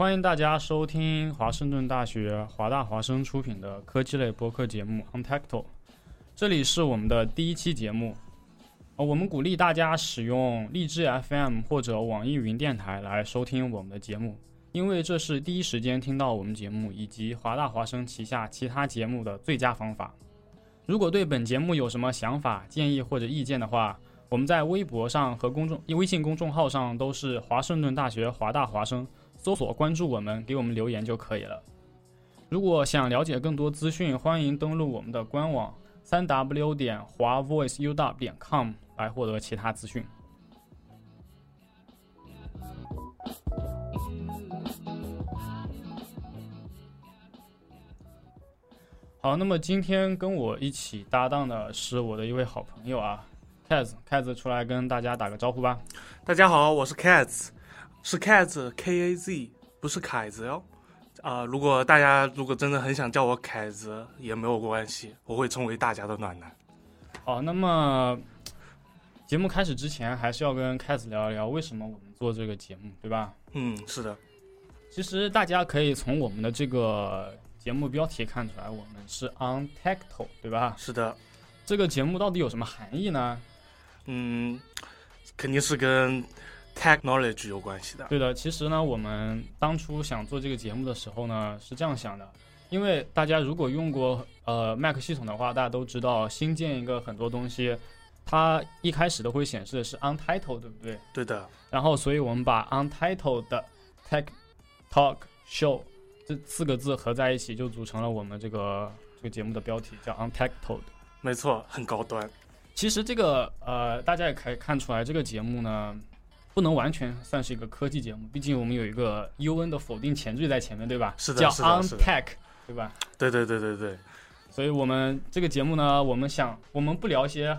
欢迎大家收听华盛顿大学华大华生出品的科技类播客节目《Untacto》，这里是我们的第一期节目。呃，我们鼓励大家使用荔枝 FM 或者网易云电台来收听我们的节目，因为这是第一时间听到我们节目以及华大华生旗下其他节目的最佳方法。如果对本节目有什么想法、建议或者意见的话，我们在微博上和公众微信公众号上都是华盛顿大学华大华生。搜索关注我们，给我们留言就可以了。如果想了解更多资讯，欢迎登录我们的官网三 w 点华 voiceu w 点 com 来获得其他资讯。好，那么今天跟我一起搭档的是我的一位好朋友啊，Kaz，Kaz 出来跟大家打个招呼吧。大家好，我是 Kaz。是 Kaz K A Z，不是凯子哟。啊，如果大家如果真的很想叫我凯子，也没有关系，我会成为大家的暖男。好，那么节目开始之前，还是要跟 Kaz 聊一聊为什么我们做这个节目，对吧？嗯，是的。其实大家可以从我们的这个节目标题看出来，我们是 on tacto，对吧？是的。这个节目到底有什么含义呢？嗯，肯定是跟。Technology 有关系的，对的。其实呢，我们当初想做这个节目的时候呢，是这样想的。因为大家如果用过呃 Mac 系统的话，大家都知道新建一个很多东西，它一开始都会显示的是 Untitled，对不对？对的。然后，所以我们把 Untitled Tech Talk Show 这四个字合在一起，就组成了我们这个这个节目的标题，叫 Untitled。没错，很高端。其实这个呃，大家也可以看出来，这个节目呢。不能完全算是一个科技节目，毕竟我们有一个 U N 的否定前缀在前面对吧？是的，叫 Untech，对吧？对对对对对。所以我们这个节目呢，我们想，我们不聊一些，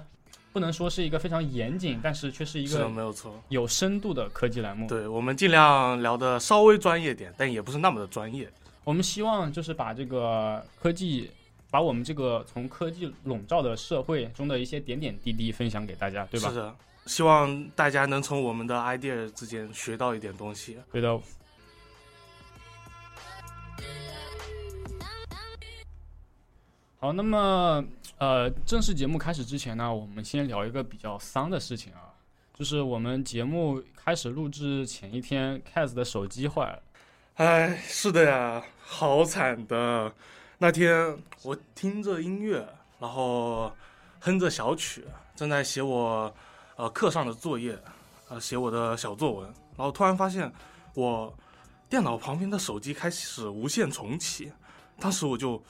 不能说是一个非常严谨，但是却是一个没有错有深度的科技栏目。对，我们尽量聊的稍微专业点，但也不是那么的专业。我们希望就是把这个科技，把我们这个从科技笼罩的社会中的一些点点滴滴分享给大家，对吧？是的。希望大家能从我们的 idea 之间学到一点东西。对的。好，那么呃，正式节目开始之前呢，我们先聊一个比较丧的事情啊，就是我们节目开始录制前一天，Kaz 的手机坏了。哎，是的呀，好惨的。那天我听着音乐，然后哼着小曲，正在写我。呃，课上的作业，呃，写我的小作文，然后突然发现我电脑旁边的手机开始无限重启，当时我就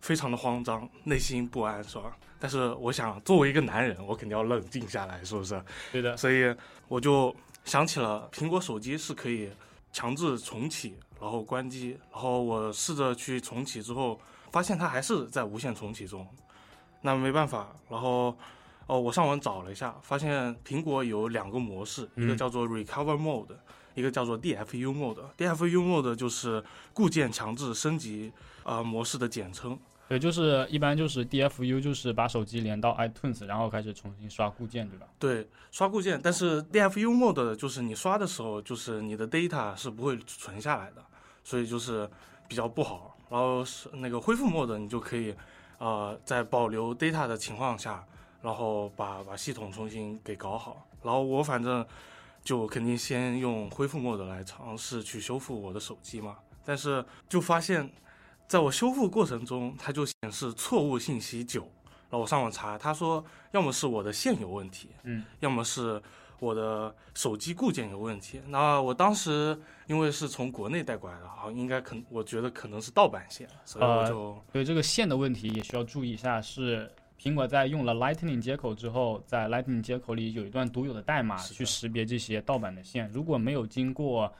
非常的慌张，内心不安，是吧？但是我想，作为一个男人，我肯定要冷静下来，是不是？对的。所以我就想起了苹果手机是可以强制重启，然后关机，然后我试着去重启之后，发现它还是在无限重启中，那没办法，然后。哦，我上网找了一下，发现苹果有两个模式，一个叫做 Recover Mode，一个叫做 DFU Mode。DFU Mode 就是固件强制升级呃模式的简称。对，就是一般就是 DFU，就是把手机连到 iTunes，然后开始重新刷固件，对吧？对，刷固件，但是 DFU mode 就是你刷的时候，就是你的 data 是不会存下来的，所以就是比较不好。然后是那个恢复 mode，你就可以，呃，在保留 data 的情况下，然后把把系统重新给搞好。然后我反正就肯定先用恢复 mode 来尝试去修复我的手机嘛，但是就发现，在我修复过程中，它就显示错误信息九。然后我上网查，他说要么是我的线有问题，嗯，要么是我的手机固件有问题。那我当时因为是从国内带过来的，好像应该可，我觉得可能是盗版线，所以我呃就、对这个线的问题也需要注意一下，是苹果在用了 Lightning 接口之后，在 Lightning 接口里有一段独有的代码去识别这些盗版的线，如果没有经过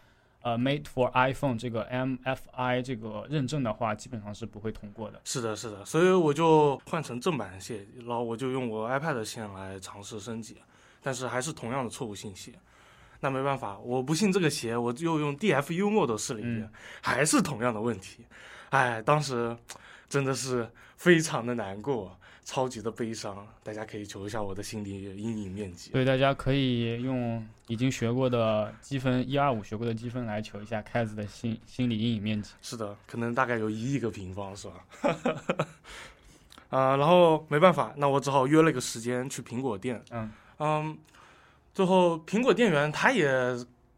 呃 Made for iPhone 这个 MFI 这个认证的话，基本上是不会通过的。是的，是的，所以我就换成正版的线，然后我就用我 iPad 的线来尝试升级，但是还是同样的错误信息。那没办法，我不信这个邪，我又用 DFU mode 试了一遍，嗯还是同样的问题。哎，当时真的是非常的难过，超级的悲伤。大家可以求一下我的心理阴影面积。对大家可以用已经学过的积分一二五学过的积分来求一下开子的心心理阴影面积。是的，可能大概有一亿个平方，是吧？啊、然后没办法，那我只好约了个时间去苹果店。嗯嗯，最后苹果店员他也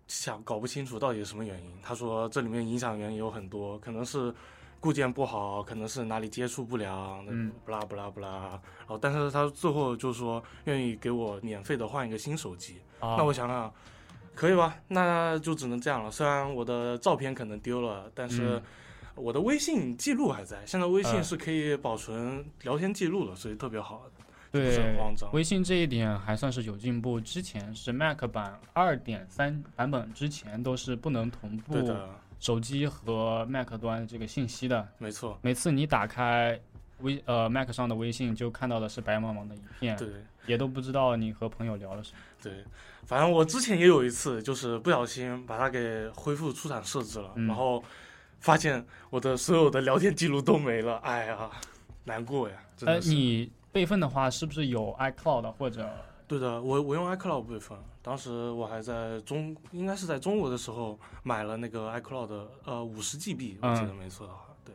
想搞不清楚到底是什么原因。他说这里面影响源有很多，可能是固件不好，可能是哪里接触不良，那嗯不啦不啦不啦。然后，但是他最后就说愿意给我免费的换一个新手机。啊，那我想想，可以吧？那就只能这样了。虽然我的照片可能丢了，但是嗯我的微信记录还在。现在微信嗯是可以保存聊天记录的，所以特别好，对。微信这一点还算是有进步。之前是 Mac 版二点三版本之前都是不能同步对的，手机和 Mac 端这个信息的。没错，每次你打开微呃 Mac 上的微信，就看到的是白茫茫的一片，对也都不知道你和朋友聊了什么。对。反正我之前也有一次，就是不小心把它给恢复出厂设置了，嗯然后发现我的所有的聊天记录都没了，哎呀，难过呀，真呃。你备份的话，是不是有 iCloud 或者对的，我我用 iCloud 备份，当时我还在中，应该是在中国的时候买了那个 iCloud 呃五十 GB，我记得没错的话，对，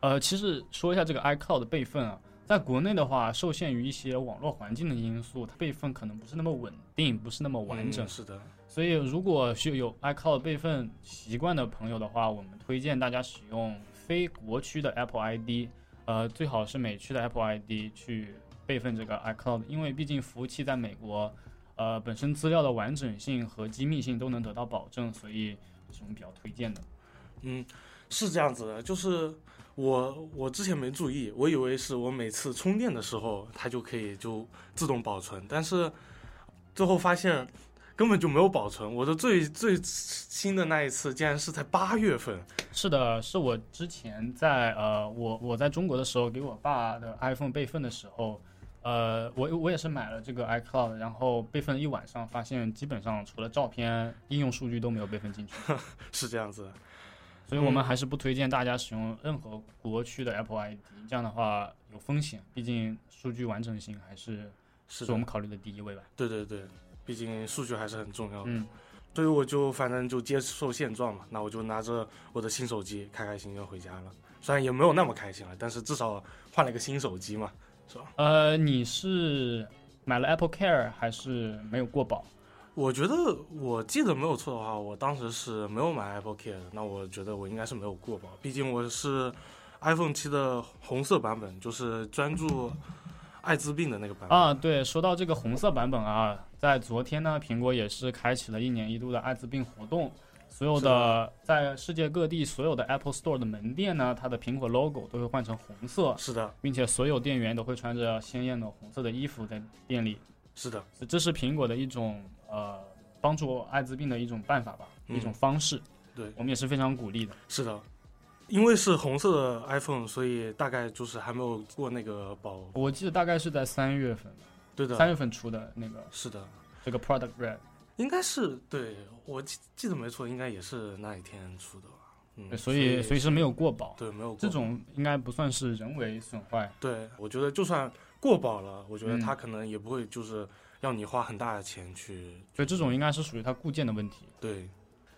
呃，其实说一下这个 iCloud 的备份啊，在国内的话，受限于一些网络环境的因素，它备份可能不是那么稳定，不是那么完整嗯。是的，所以，如果是有 iCloud 备份习惯的朋友的话，我们推荐大家使用非国区的 Apple ID，呃，最好是美区的 Apple ID 去备份这个 iCloud，因为毕竟服务器在美国，呃，本身资料的完整性和机密性都能得到保证，所以是我们比较推荐的。嗯，是这样子的，就是我我之前没注意，我以为是我每次充电的时候它就可以就自动保存，但是最后发现根本就没有保存。我的最最新的那一次竟然是在八月份，是的，是我之前在呃，我我在中国的时候给我爸的 iPhone 备份的时候，呃，我我也是买了这个 iCloud，然后备份一晚上，发现基本上除了照片，应用数据都没有备份进去，是这样子的。所以我们还是不推荐大家使用任何国区的 Apple ID，这样的话有风险，毕竟数据完整性还是是我们，考虑的第一位吧。对对对，毕竟数据还是很重要的。嗯，所以我就反正就接受现状嘛，那我就拿着我的新手机开开心心回家了。虽然也没有那么开心了，但是至少换了一个新手机嘛，是吧？呃，你是买了 Apple Care 还是没有过保？我觉得我记得没有错的话，我当时是没有买 Apple Care 的。那我觉得我应该是没有过保，毕竟我是 iPhone 七的红色版本，就是专注艾滋病的那个版本。啊，对，说到这个红色版本啊，在昨天呢，苹果也是开启了一年一度的艾滋病活动，所有的。在世界各地所有的 Apple Store 的门店呢，它的苹果 logo 都会换成红色，是的，并且所有店员都会穿着鲜艳的红色的衣服在店里，是的，这是苹果的一种呃帮助艾滋病的一种办法吧，嗯。一种方式，对，我们也是非常鼓励的。是的。因为是红色的 iPhone，所以大概就是还没有过那个保。我记得大概是在三月份，对的，三月份出的那个是的，这个 Product Red。应该是对我记记得没错，应该也是那一天出的吧。嗯对，所以所以是没有过保。对没有过这种应该不算是人为损坏。对，我觉得就算过保了，我觉得嗯他可能也不会就是要你花很大的钱去所以这种应该是属于它固件的问题。对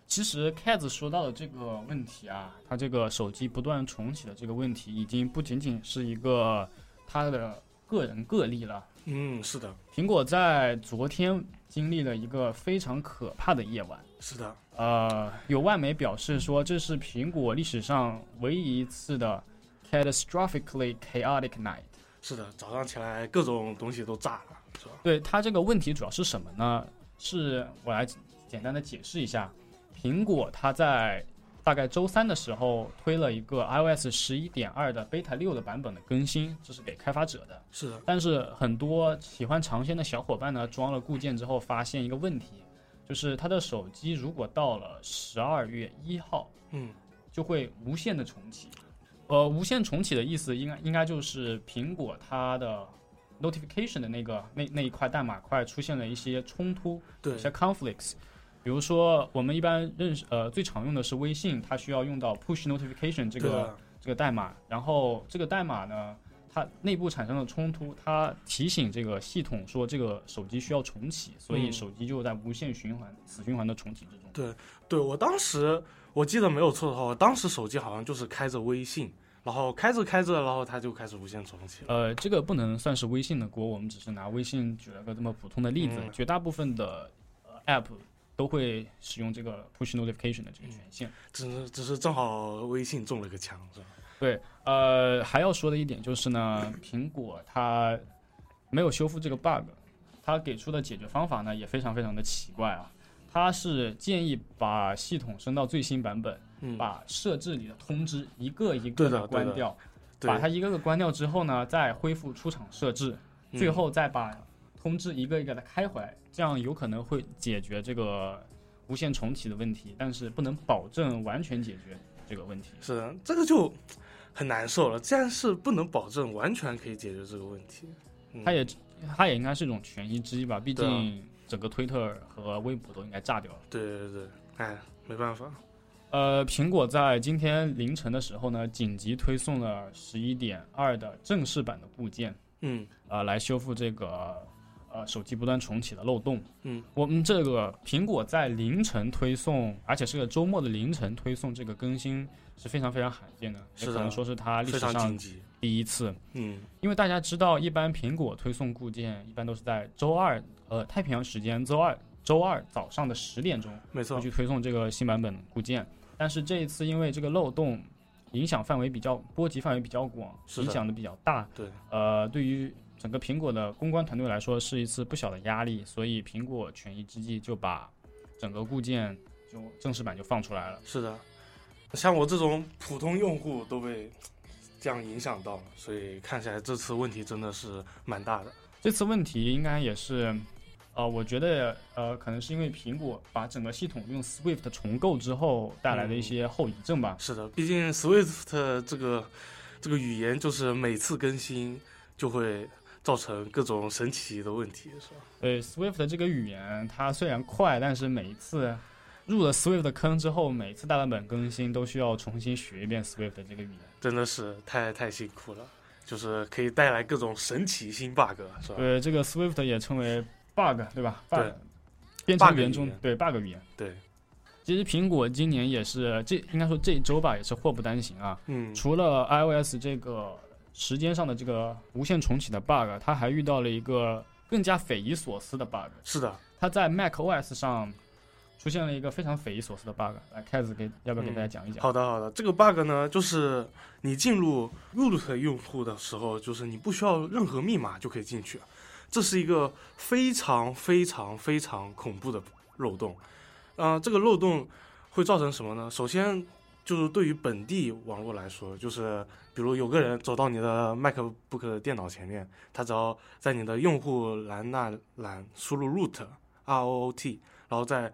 其实 Cats 说到的这个问题啊，它这个手机不断重启的这个问题，已经不仅仅是一个它的个人个例了。嗯是的苹果在昨天经历了一个非常可怕的夜晚。是的呃，有外媒表示说，这是苹果历史上唯一一次的 catastrophically chaotic night。是的，早上起来各种东西都炸了，是吧？对它这个问题主要是什么呢？是我来简单的解释一下，苹果它在大概周三的时候推了一个 iOS 十一点二的 beta 六的版本的更新，这是给开发者的。是的，但是很多喜欢尝鲜的小伙伴呢，装了固件之后发现一个问题，就是他的手机如果到了十二月一号，嗯就会无限的重启。呃，无限重启的意思应该应该就是苹果它的 notification 的那个那那一块代码块出现了一些冲突，对一些 conflicts。比如说，我们一般认识呃最常用的是微信，它需要用到 push notification 这个这个代码，然后这个代码呢，它内部产生了冲突，它提醒这个系统说这个手机需要重启，所以嗯手机就在无限循环、死循环的重启之中。对我当时我记得没有错的话，我当时手机好像就是开着微信，然后开着开着，然后它就开始无限重启了。呃，这个不能算是微信的锅，我们只是拿微信举了个这么普通的例子。嗯绝大部分的呃 App 都会使用这个 push notification 的这个权限。只是只是正好微信中了个枪，是吧？对，呃，还要说的一点就是呢，苹果它没有修复这个 bug，它给出的解决方法呢也非常非常的奇怪啊。它是建议把系统升到最新版本，嗯，把设置里的通知一个一个的关掉，对把它一个个关掉之后呢，再恢复出厂设置，嗯最后再把通知一个一个的开回来，这样有可能会解决这个无限重启的问题，但是不能保证完全解决这个问题。是的，这个就很难受了。既然是不能保证完全可以解决这个问题，嗯它也它也应该是一种权宜之一吧，毕竟整个推特和微博都应该炸掉了。对对对，哎，没办法，呃，苹果在今天凌晨的时候呢，紧急推送了十一点二的正式版的部件，嗯呃，来修复这个呃手机不断重启的漏洞。嗯，我们这个苹果在凌晨推送，而且是个周末的凌晨推送这个更新是非常非常罕见的，也是的可能说是它历史上，第一次。嗯因为大家知道，一般苹果推送固件一般都是在周二，呃，太平洋时间周二周二早上的十点钟没错会，去推送这个新版本固件。但是这一次因为这个漏洞影响范围比较波及范围比较广，影响的比较大，对，呃，对于整个苹果的公关团队来说是一次不小的压力，所以苹果权宜之计就把整个固件就正式版就放出来了。是的，像我这种普通用户都被这样影响到了，所以看起来这次问题真的是蛮大的。这次问题应该也是，呃，我觉得呃，可能是因为苹果把整个系统用 Swift 重构之后带来的一些后遗症吧。是的，毕竟 Swift 这个这个语言就是每次更新就会造成各种神奇的问题，是吧？对 Swift 这个语言，它虽然快，但是每一次入了 Swift 的坑之后，每次大版本更新都需要重新学一遍 Swift 这个语言。真的是太太辛苦了，就是可以带来各种神奇新 bug，是吧？对，这个 Swift 也称为 bug，对吧对？bug 编程语言中对 bug 语言。对，其实苹果今年也是这应该说这一周吧，也是祸不单行啊。嗯，除了 iOS 这个时间上的这个无限重启的 bug，它还遇到了一个更加匪夷所思的 bug。是的，它在 macOS 上出现了一个非常匪夷所思的 bug。来，开始给要不要给大家讲一讲？好的好的，这个 bug 呢，就是你进入 root 用户的时候，就是你不需要任何密码就可以进去，这是一个非常非常非常恐怖的漏洞。啊、这个漏洞会造成什么呢？首先就是对于本地网络来说，就是比如有个人走到你的 MacBook 的电脑前面，他只要在你的用户栏那栏输入 root R O O T，然后在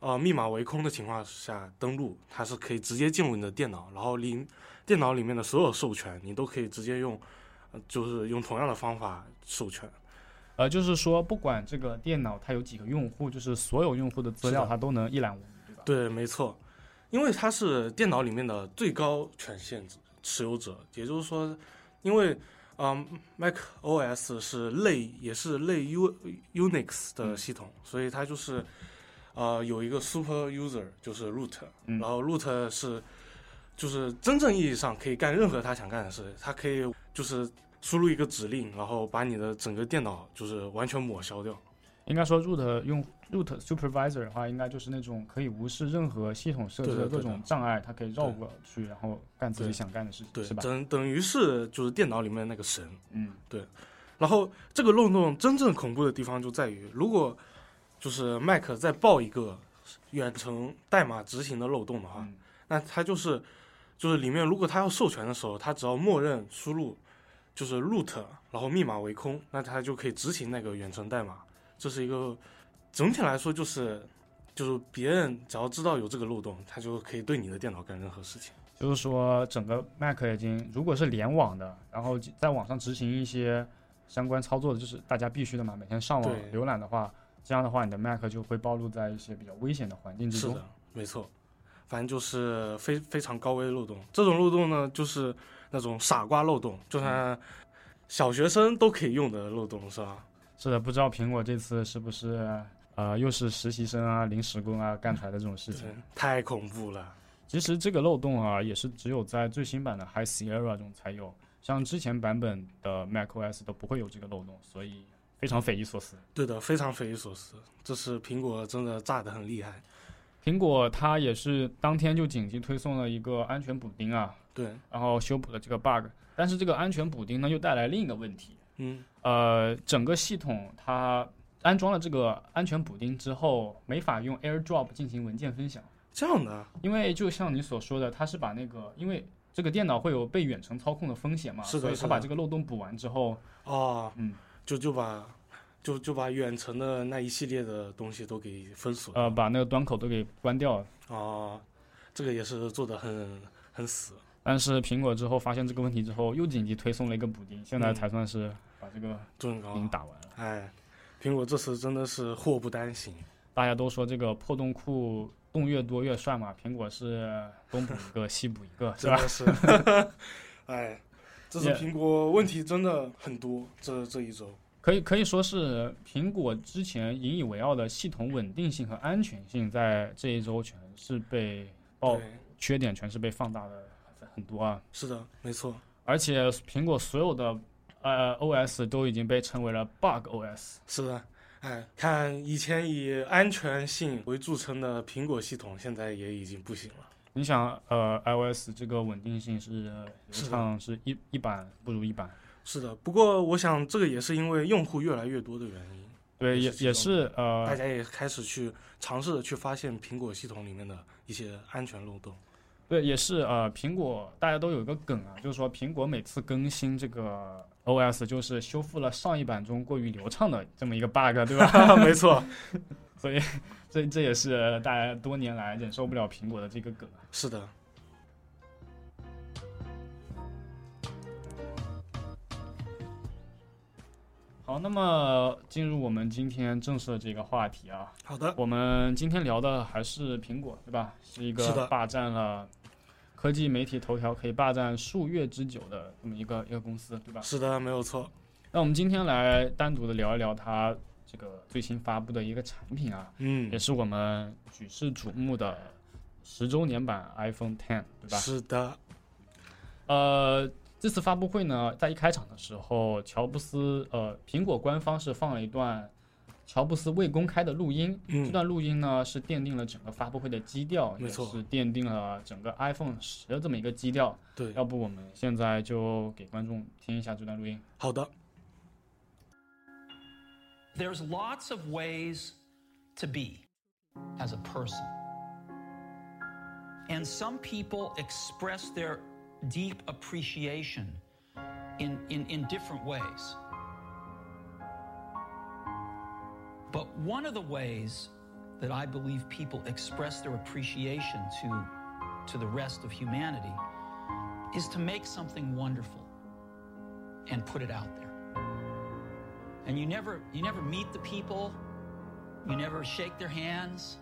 呃密码为空的情况下登录，它是可以直接进入你的电脑，然后里电脑里面的所有授权你都可以直接用，呃就是用同样的方法授权。呃，就是说不管这个电脑它有几个用户，就是所有用户的资料它都能一览无余，对吧？对，没错。因为它是电脑里面的最高权限持有者，也就是说，因为嗯，Mac OS 是类也是类 U Unix 的系统，所以它就是呃有一个 Super User 就是 root，、嗯。然后 root 是就是真正意义上可以干任何他想干的事，他可以就是输入一个指令，然后把你的整个电脑就是完全抹消掉。应该说 root 用 root supervisor 的话，应该就是那种可以无视任何系统设置的各种障碍，它可以绕过去，然后干自己想干的事对情，是，吧？等等于是就是电脑里面那个神。嗯，对然后这个漏洞真正恐怖的地方就在于，如果就是 Mac 再报一个远程代码执行的漏洞的话，嗯那它就是就是里面如果它要授权的时候，它只要默认输入就是 root，然后密码为空，那它就可以执行那个远程代码。这是一个整体来说就是就是别人只要知道有这个漏洞，他就可以对你的电脑干任何事情。就是说整个 Mac 已经如果是联网的，然后在网上执行一些相关操作的，就是大家必须的嘛，每天上网浏览的话，这样的话你的 Mac 就会暴露在一些比较危险的环境之中。是的，没错，反正就是非非常高危漏洞。这种漏洞呢，就是那种傻瓜漏洞，就算小学生都可以用的漏洞，是吧？是的，不知道苹果这次是不是呃又是实习生啊、临时工啊干出来的这种事情。，太恐怖了。其实这个漏洞啊，也是只有在最新版的 High Sierra 中才有，像之前版本的 macOS 都不会有这个漏洞，所以非常匪夷所思。对的，非常匪夷所思。这是苹果真的炸得很厉害。苹果它也是当天就紧急推送了一个安全补丁啊，对，然后修补了这个 bug。但是这个安全补丁呢，又带来另一个问题，嗯，呃，整个系统它安装了这个安全补丁之后，没法用 AirDrop 进行文件分享。这样的，因为就像你所说的，它是把那个，因为这个电脑会有被远程操控的风险嘛，是的是的所以它把这个漏洞补完之后，啊，嗯，就就把就就把远程的那一系列的东西都给封锁。呃，把那个端口都给关掉了。啊，这个也是做的很很死。但是苹果之后发现这个问题之后，又紧急推送了一个补丁，现在嗯才算是把这个终于补丁打完了。哎，苹果这次真的是祸不单行。大家都说这个破洞库洞越多越帅嘛，苹果是东补一个西补一个，是吧？是，哎，这次苹果问题真的很多，这这一周，可以可以说是苹果之前引以为傲的系统稳定性和安全性，在这一周全是被爆，缺点全是被放大的很多啊，是的，没错，而且苹果所有的呃 OS 都已经被称为了 Bug OS。是的，哎，看以前以安全性为著称的苹果系统，现在也已经不行了。你想，呃，iOS 这个稳定性是流是的畅是一一版不如一版，是的，不过我想这个也是因为用户越来越多的原因，对，也也也是呃大，家也开始去尝试的去发现苹果系统里面的一些安全漏洞。对，也是呃，苹果大家都有一个梗啊，就是说苹果每次更新这个 OS，就是修复了上一版中过于流畅的这么一个 bug，对吧？没错，所以这这也是大家多年来忍受不了苹果的这个梗啊。是的，好，那么进入我们今天正式的这个话题啊，好的，我们今天聊的还是苹果，对吧？是一个霸占了科技媒体头条可以霸占数月之久的这么一个一个公司，对吧？是的，没有错。那我们今天来单独的聊一聊它这个最新发布的一个产品啊，嗯也，是我们举世瞩目的十周年版 iPhone Ten，对吧？是的，呃，这次发布会呢，在一开场的时候，乔布斯呃，苹果官方是放了一段乔布斯未公开的录音。这嗯，段录音呢，是奠定了整个发布会的基调，也没错是奠定了整个 iPhone 十的这么一个基调。对，要不我们现在就给观众听一下这段录音。好的，There's lots of ways to be as a person. And some people express their deep appreciation in, in, in different ways. But one of the ways that I believe people express their appreciation to, to the rest of humanity is to make something wonderful and put it out there and you never you never meet the people you never shake their hands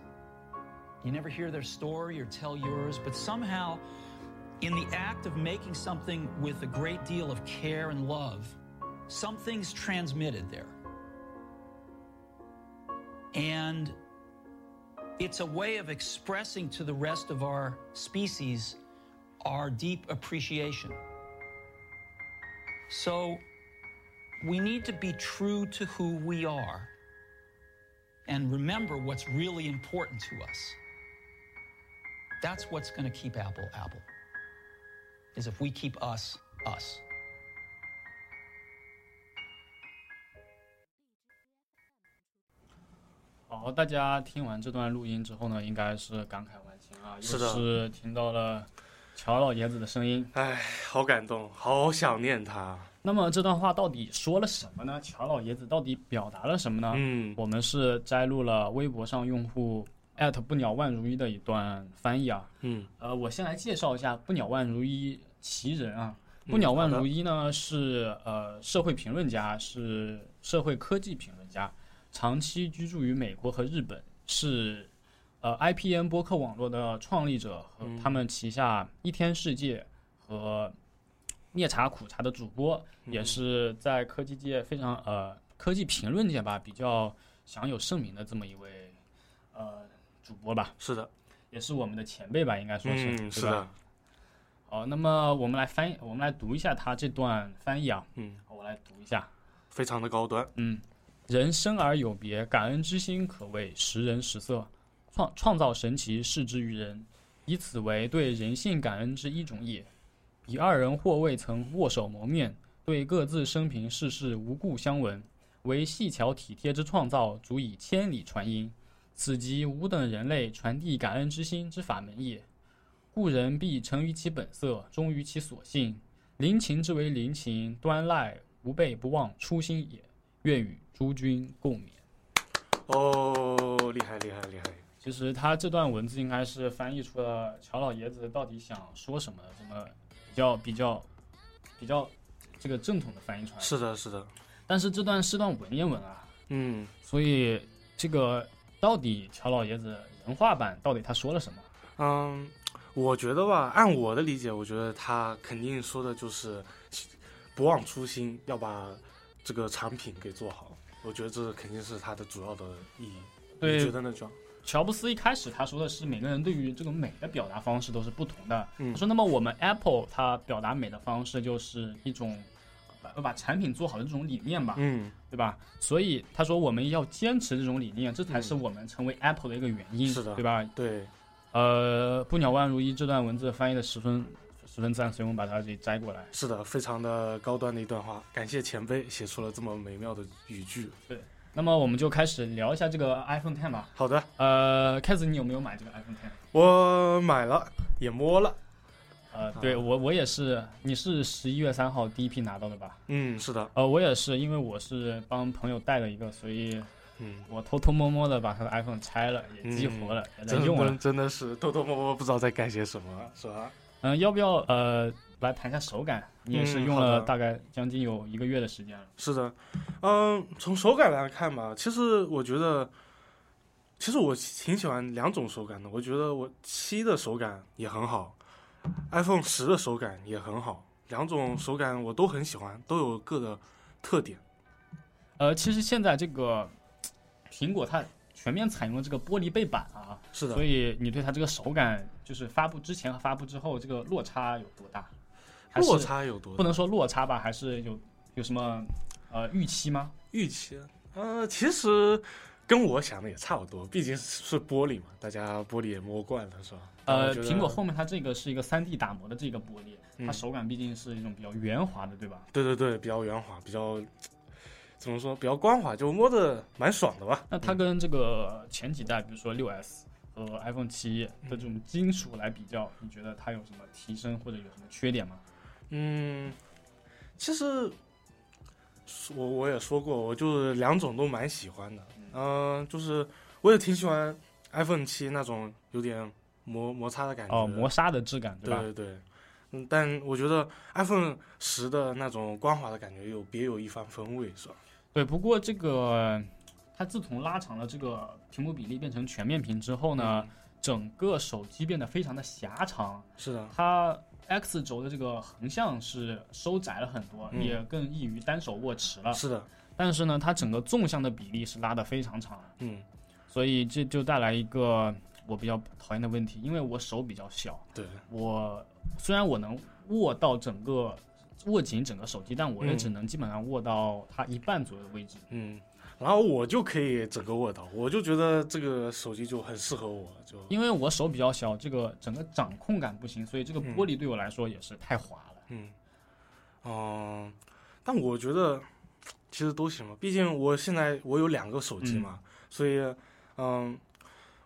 You never hear their story or tell yours, but somehow, in the act of making something with a great deal of care and love, something's transmitted there. And it's a way of expressing to the rest of our species our deep appreciation. So we need to be true to who we are and remember what's really important to us. That's what's going to keep Apple Apple. Is if we keep us us. 好，大家听完这段录音之后呢，应该是感慨万千啊，是的又是听到了乔老爷子的声音。哎，好感动，好想念他。那么这段话到底说了什么呢？乔老爷子到底表达了什么呢？嗯我们是摘录了微博上用户艾特不鸟万如一的一段翻译啊。嗯呃，我先来介绍一下不鸟万如一其人啊。嗯不鸟万如一呢是呃社会评论家，是社会科技评论家，长期居住于美国和日本，是呃 IPN 播客网络的创立者和嗯他们旗下一天世界和灭茶苦茶的主播，嗯。也是在科技界非常呃科技评论界吧比较享有盛名的这么一位呃主播吧，是的，也是我们的前辈吧，应该说是？是的，好，那么我们来翻译，我们来读一下他这段翻译啊，嗯，我来读一下。非常的高端。嗯，人生而有别，感恩之心可谓识人识色，创创造神奇，视之于人，以此为对人性感恩之一种也。彼二人或未曾握手谋面，对各自生平世事无故相闻，为细巧体贴之创造，足以千里传音。此即吾等人类传递感恩之心之法门也。故人必成于其本色，忠于其所性。临情之为临情，端赖无备不忘初心也。愿与诸君共勉。哦，厉害厉害厉害！其实他这段文字应该是翻译出了乔老爷子到底想说什么，这么比较比较比较这个正统的翻译出来。是的，是的，但是这段是段文言文啊，嗯所以这个到底乔老爷子人话版到底他说了什么？嗯，我觉得吧，按我的理解，我觉得他肯定说的就是不忘初心，要把这个产品给做好。我觉得这肯定是它的主要的意义。对你觉得呢，庄？乔布斯一开始他说的是每个人对于这个美的表达方式都是不同的。嗯他说，那么我们 Apple 它表达美的方式就是一种把把产品做好的这种理念吧，嗯，对吧？所以他说我们要坚持这种理念，这才是我们成为 Apple 的一个原因，是的对吧？对，呃，不鸟万如一这段文字翻译的十分十分赞，所以我们把它给摘过来。是的，非常的高端的一段话，感谢前辈写出了这么美妙的语句。对那么我们就开始聊一下这个 iPhone Ten 吧。好的，呃 a z 你有没有买这个 iPhone Ten？我买了，也摸了。呃，对我我也是，你是十一月三号第一批拿到的吧？嗯，是的，呃，我也是，因为我是帮朋友带了一个，所以嗯，我偷偷摸摸的把他的 iPhone 拆了，也激活了，也在真用了的。真的是偷偷摸摸，不知道在干些什么，是吧？嗯、要不要呃来谈一下手感？你也是用了大概将近有一个月的时间了。是的，嗯，从手感来看吧，其实我觉得，其实我挺喜欢两种手感的。我觉得我七的手感也很好，iPhone 十的手感也很好，两种手感我都很喜欢，都有各的特点。呃，其实现在这个苹果它全面采用了这个玻璃背板啊，是的所，以你对它这个手感，就是发布之前和发布之后这个落差有多大？还是落差有多大？不能说落差吧，还是有有什么呃预期吗？预期，呃，其实跟我想的也差不多，毕竟是玻璃嘛，大家玻璃也摸惯了，是吧？呃，苹果后面它这个是一个 3D 打磨的这个玻璃，它嗯手感毕竟是一种比较圆滑的，对吧？对对对，比较圆滑，比较怎么说，比较光滑，就摸着蛮爽的吧。那它跟这个前几代，比如说 6S 和 iPhone 七的这种金属来比较，你觉得它有什么提升或者有什么缺点吗？嗯，其实我我也说过，我就是两种都蛮喜欢的。嗯、就是我也挺喜欢 iPhone 七那种有点磨摩擦的感觉。哦，磨砂的质感，对吧？对对对。嗯，但我觉得 iPhone 十的那种光滑的感觉有别有一番风味，是吧？对，不过这个它自从拉长了这个屏幕比例变成全面屏之后呢，整个手机变得非常的狭长，是的，它 X 轴的这个横向是收窄了很多，嗯。也更易于单手握持了。是的，但是呢，它整个纵向的比例是拉得非常长，嗯，所以这就带来一个我比较讨厌的问题，因为我手比较小，对，我虽然我能握到整个握紧整个手机，但我也嗯。只能基本上握到它一半左右的位置。嗯，然后我就可以整个握到，我就觉得这个手机就很适合我，就因为我手比较小，这个整个掌控感不行，所以这个嗯玻璃对我来说也是太滑了。嗯，嗯、但我觉得其实都行嘛，毕竟我现在我有两个手机嘛，所以嗯，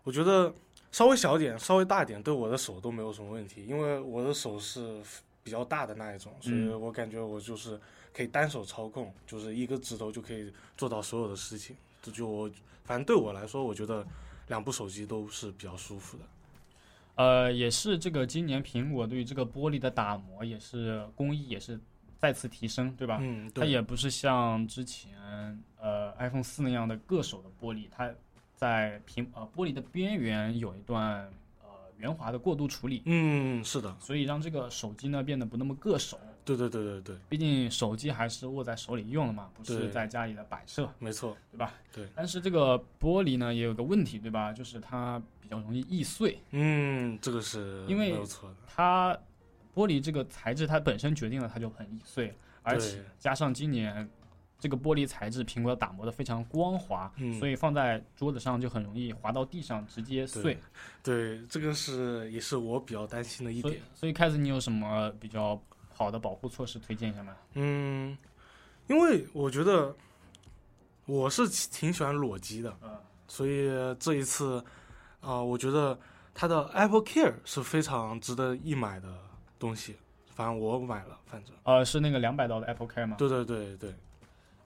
我觉得稍微小点、稍微大点对我的手都没有什么问题，因为我的手是比较大的那一种，所以嗯我感觉我就是可以单手操控，就是一个指头就可以做到所有的事情。这就我反正对我来说，我觉得两部手机都是比较舒服的。呃，也是这个今年苹果对于这个玻璃的打磨也是工艺也是再次提升，对吧？嗯，它，也不是像之前呃 iPhone 四那样的硌手的玻璃，它在屏呃玻璃的边缘有一段呃圆滑的过渡处理，嗯，是的，所以让这个手机呢变得不那么硌手。对对对对对，毕竟手机还是握在手里用的嘛，不是在家里的摆设，没错，对吧？对。但是这个玻璃呢也有个问题，对吧？就是它比较容易易碎，嗯，这个是因为没有错的。它玻璃这个材质它本身决定了它就很易碎，而且加上今年这个玻璃材质苹果打磨的非常光滑，嗯所以放在桌子上就很容易滑到地上直接碎。对，这个是也是我比较担心的一点。所以开始你有什么比较好的保护措施推荐一下吗？嗯，因为我觉得我是挺喜欢裸机的，嗯所以这一次啊、我觉得它的 Apple Care 是非常值得一买的东西。反正我买了，反正呃，是那个两百刀的 Apple Care 吗？对对对对，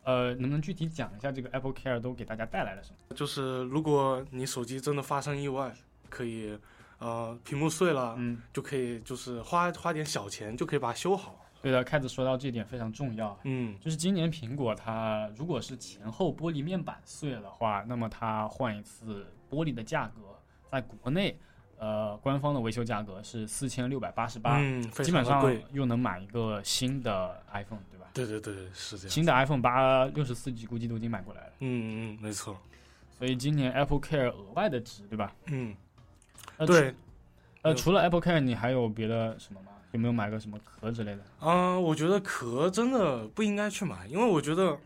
呃，能不能具体讲一下这个 Apple Care 都给大家带来了什么？就是如果你手机真的发生意外，可以呃屏幕碎了，嗯，就可以就是花花点小钱就可以把它修好。对的，开始说到这点非常重要。嗯，就是今年苹果它如果是前后玻璃面板碎了的话，那么它换一次玻璃的价格，在国内，呃，官方的维修价格是四千六百八十八，嗯，非基本上。又能买一个新的 iPhone，对吧？对对对，是这样。新的 iPhone 八六十四 G 估计都已经买过来了，嗯嗯，没错。所以今年 Apple Care 额外的值，对吧？嗯，呃，对，呃，除了 Apple Care，你还有别的什么吗？有没有买个什么壳之类的？嗯、我觉得壳真的不应该去买，因为我觉得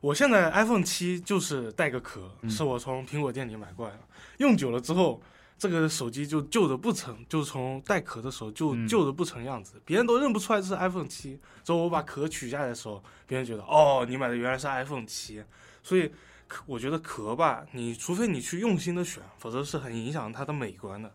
我现在 iPhone 七就是带个壳，嗯是我从苹果店里买过来的，用久了之后，这个手机就旧的不成，就从带壳的时候就嗯旧的不成样子，别人都认不出来这是 iPhone 七。之后我把壳取下来的时候，别人觉得哦，你买的原来是 iPhone 七，所以。壳我觉得壳吧，你除非你去用心的选，否则是很影响它的美观的。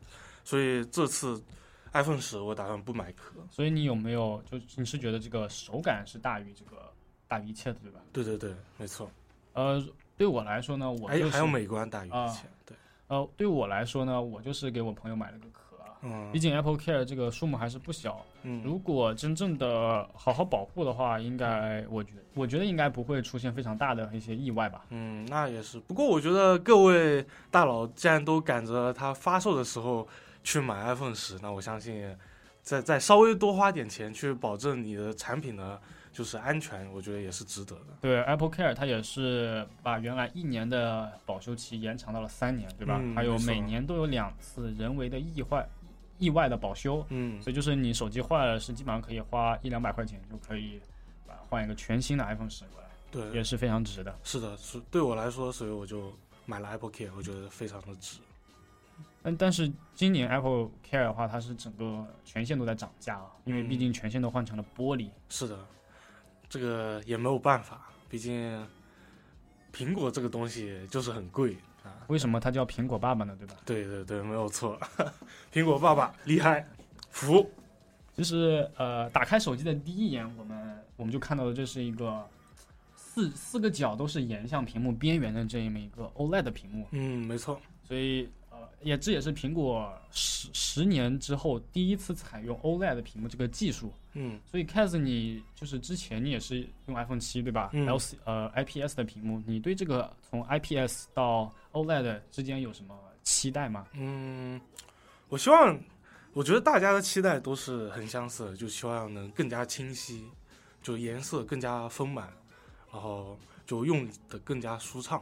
所以这次 iPhone 十我打算不买壳。所以你有没有就你是觉得这个手感是大于这个大于一切的，对吧？对对对，没错。呃，对我来说呢，我就是还有还有美观大于啊一切，对，呃，对我来说呢，我就是给我朋友买了个壳。嗯毕竟 Apple Care 这个数目还是不小，嗯，如果真正的好好保护的话，应该我觉得我觉得应该不会出现非常大的一些意外吧。嗯，那也是。不过我觉得各位大佬既然都赶着它发售的时候去买 iPhone 十，那我相信再再稍微多花点钱去保证你的产品的就是安全，我觉得也是值得的。对 Apple Care，它也是把原来一年的保修期延长到了三年，对吧？嗯还有每年都有两次人为的意外意外的保修，嗯，所以就是你手机坏了，是基本上可以花一两百块钱就可以把换一个全新的 iPhone 十过来，对也，是非常值的。是的，是对我来说，所以我就买了 Apple Care，我觉得非常的值。但但是今年 Apple Care 的话，它是整个全线都在涨价啊，因为毕嗯竟全线都换成了玻璃。是的，这个也没有办法，毕竟苹果这个东西就是很贵啊。为什么它叫苹果爸爸呢？对吧？对对对，没有错，苹果爸爸厉害，服。就是呃，打开手机的第一眼，我们我们就看到的这是一个四四个角都是沿向屏幕边缘的这么一个 OLED 的屏幕，嗯，没错。所以呃，也这也是苹果十十年之后第一次采用 OLED 的屏幕这个技术。嗯所以 Kaz，你就是之前你也是用 iPhone 七对吧、嗯 l c 呃 IPS 的屏幕，你对这个从 IPS 到 OLED 之间有什么期待吗？嗯，我希望，我觉得大家的期待都是很相似的，就希望能更加清晰，就颜色更加丰满，然后就用的更加舒畅，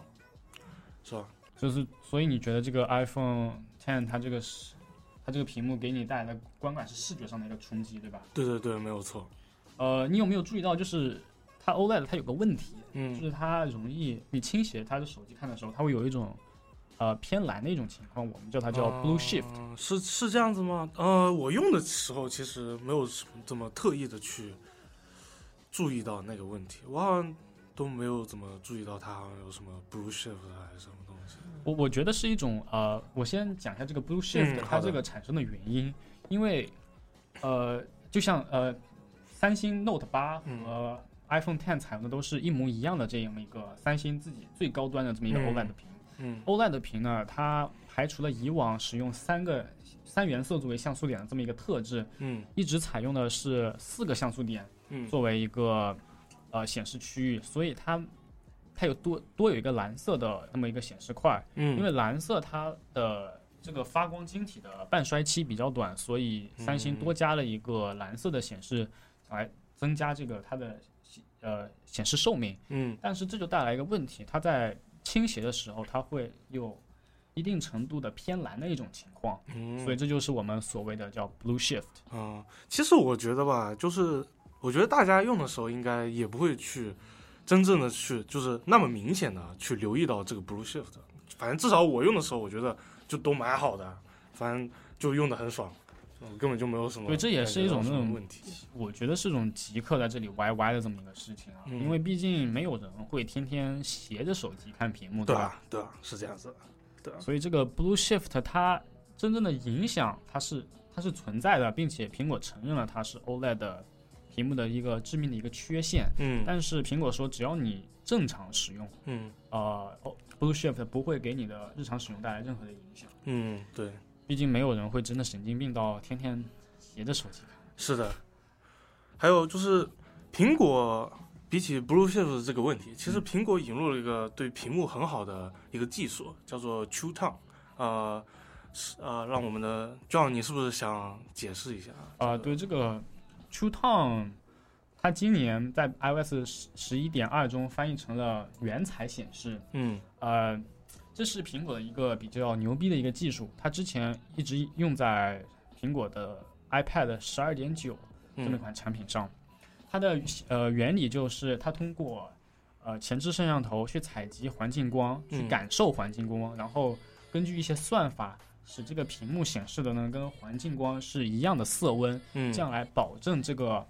是吧？就是所以你觉得这个 iPhone Ten 它这个是它这个屏幕给你带来的观感是视觉上的一个冲击，对吧？对对对，没有错。呃，你有没有注意到，就是它 OLED 它有个问题，就嗯是它容易你倾斜它的手机看的时候，它会有一种呃偏蓝的一种情况，我们叫它叫 blue shift。嗯是是这样子吗？呃，我用的时候其实没有怎么特意的去注意到那个问题，我好像都没有怎么注意到它好像有什么 blue shift 还是什么东西。我我觉得是一种呃，我先讲一下这个 blue shift 它这个产生的原因，因为呃，就像呃，三星 Note 八嗯和 iPhone Ten 采用的都是一模一样的这样一个三星自己最高端的这么一个嗯。OLED 屏。嗯。OLED 屏呢，它排除了以往使用三个三原色作为像素点的这么一个特质，嗯。一直采用的是四个像素点嗯。作为一个呃显示区域，所以它它有多多有一个蓝色的那么一个显示块，嗯，因为蓝色它的这个发光晶体的半衰期比较短，所以三星多加了一个蓝色的显示来增加这个它的呃显示寿命。嗯但是这就带来一个问题，它在倾斜的时候，它会有一定程度的偏蓝的一种情况，嗯，所以这就是我们所谓的叫 blue shift。嗯，其实我觉得吧，就是我觉得大家用的时候应该也不会去真正的去就是那么明显的去留意到这个 blue shift。反正至少我用的时候，我觉得就都蛮好的，反正就用的很爽，我根本就没有什么对这也是一种那种问题。我觉得是种极客在这里歪歪的这么一个事情啊，嗯因为毕竟没有人会天天斜着手机看屏幕，吧？对吧，对啊，是这样子的，对啊，所以这个 blue shift 它真正的影响它是它是存在的，并且苹果承认了它是 OLED 的屏幕的一个致命的一个缺陷。嗯但是苹果说，只要你正常使用，嗯呃哦，blue shift 不会给你的日常使用带来任何的影响。嗯，对，毕竟没有人会真的神经病到天天斜着手机看。是的。还有就是苹果比起 Blue Shift 这个问题，其实苹果引入了一个对屏幕很好的一个技术，叫做 True Tone。呃，是呃，让我们的 John，你是不是想解释一下？啊、对这个 True Tone，它今年在 iOS 十十一点二中翻译成了原彩显示。嗯呃，这是苹果的一个比较牛逼的一个技术，它之前一直用在苹果的 iPad 十二点九这么一嗯款产品上。它的呃原理就是它通过呃前置摄像头去采集环境光，去嗯感受环境光，然后根据一些算法，使这个屏幕显示的呢跟环境光是一样的色温，嗯，这样来保证这个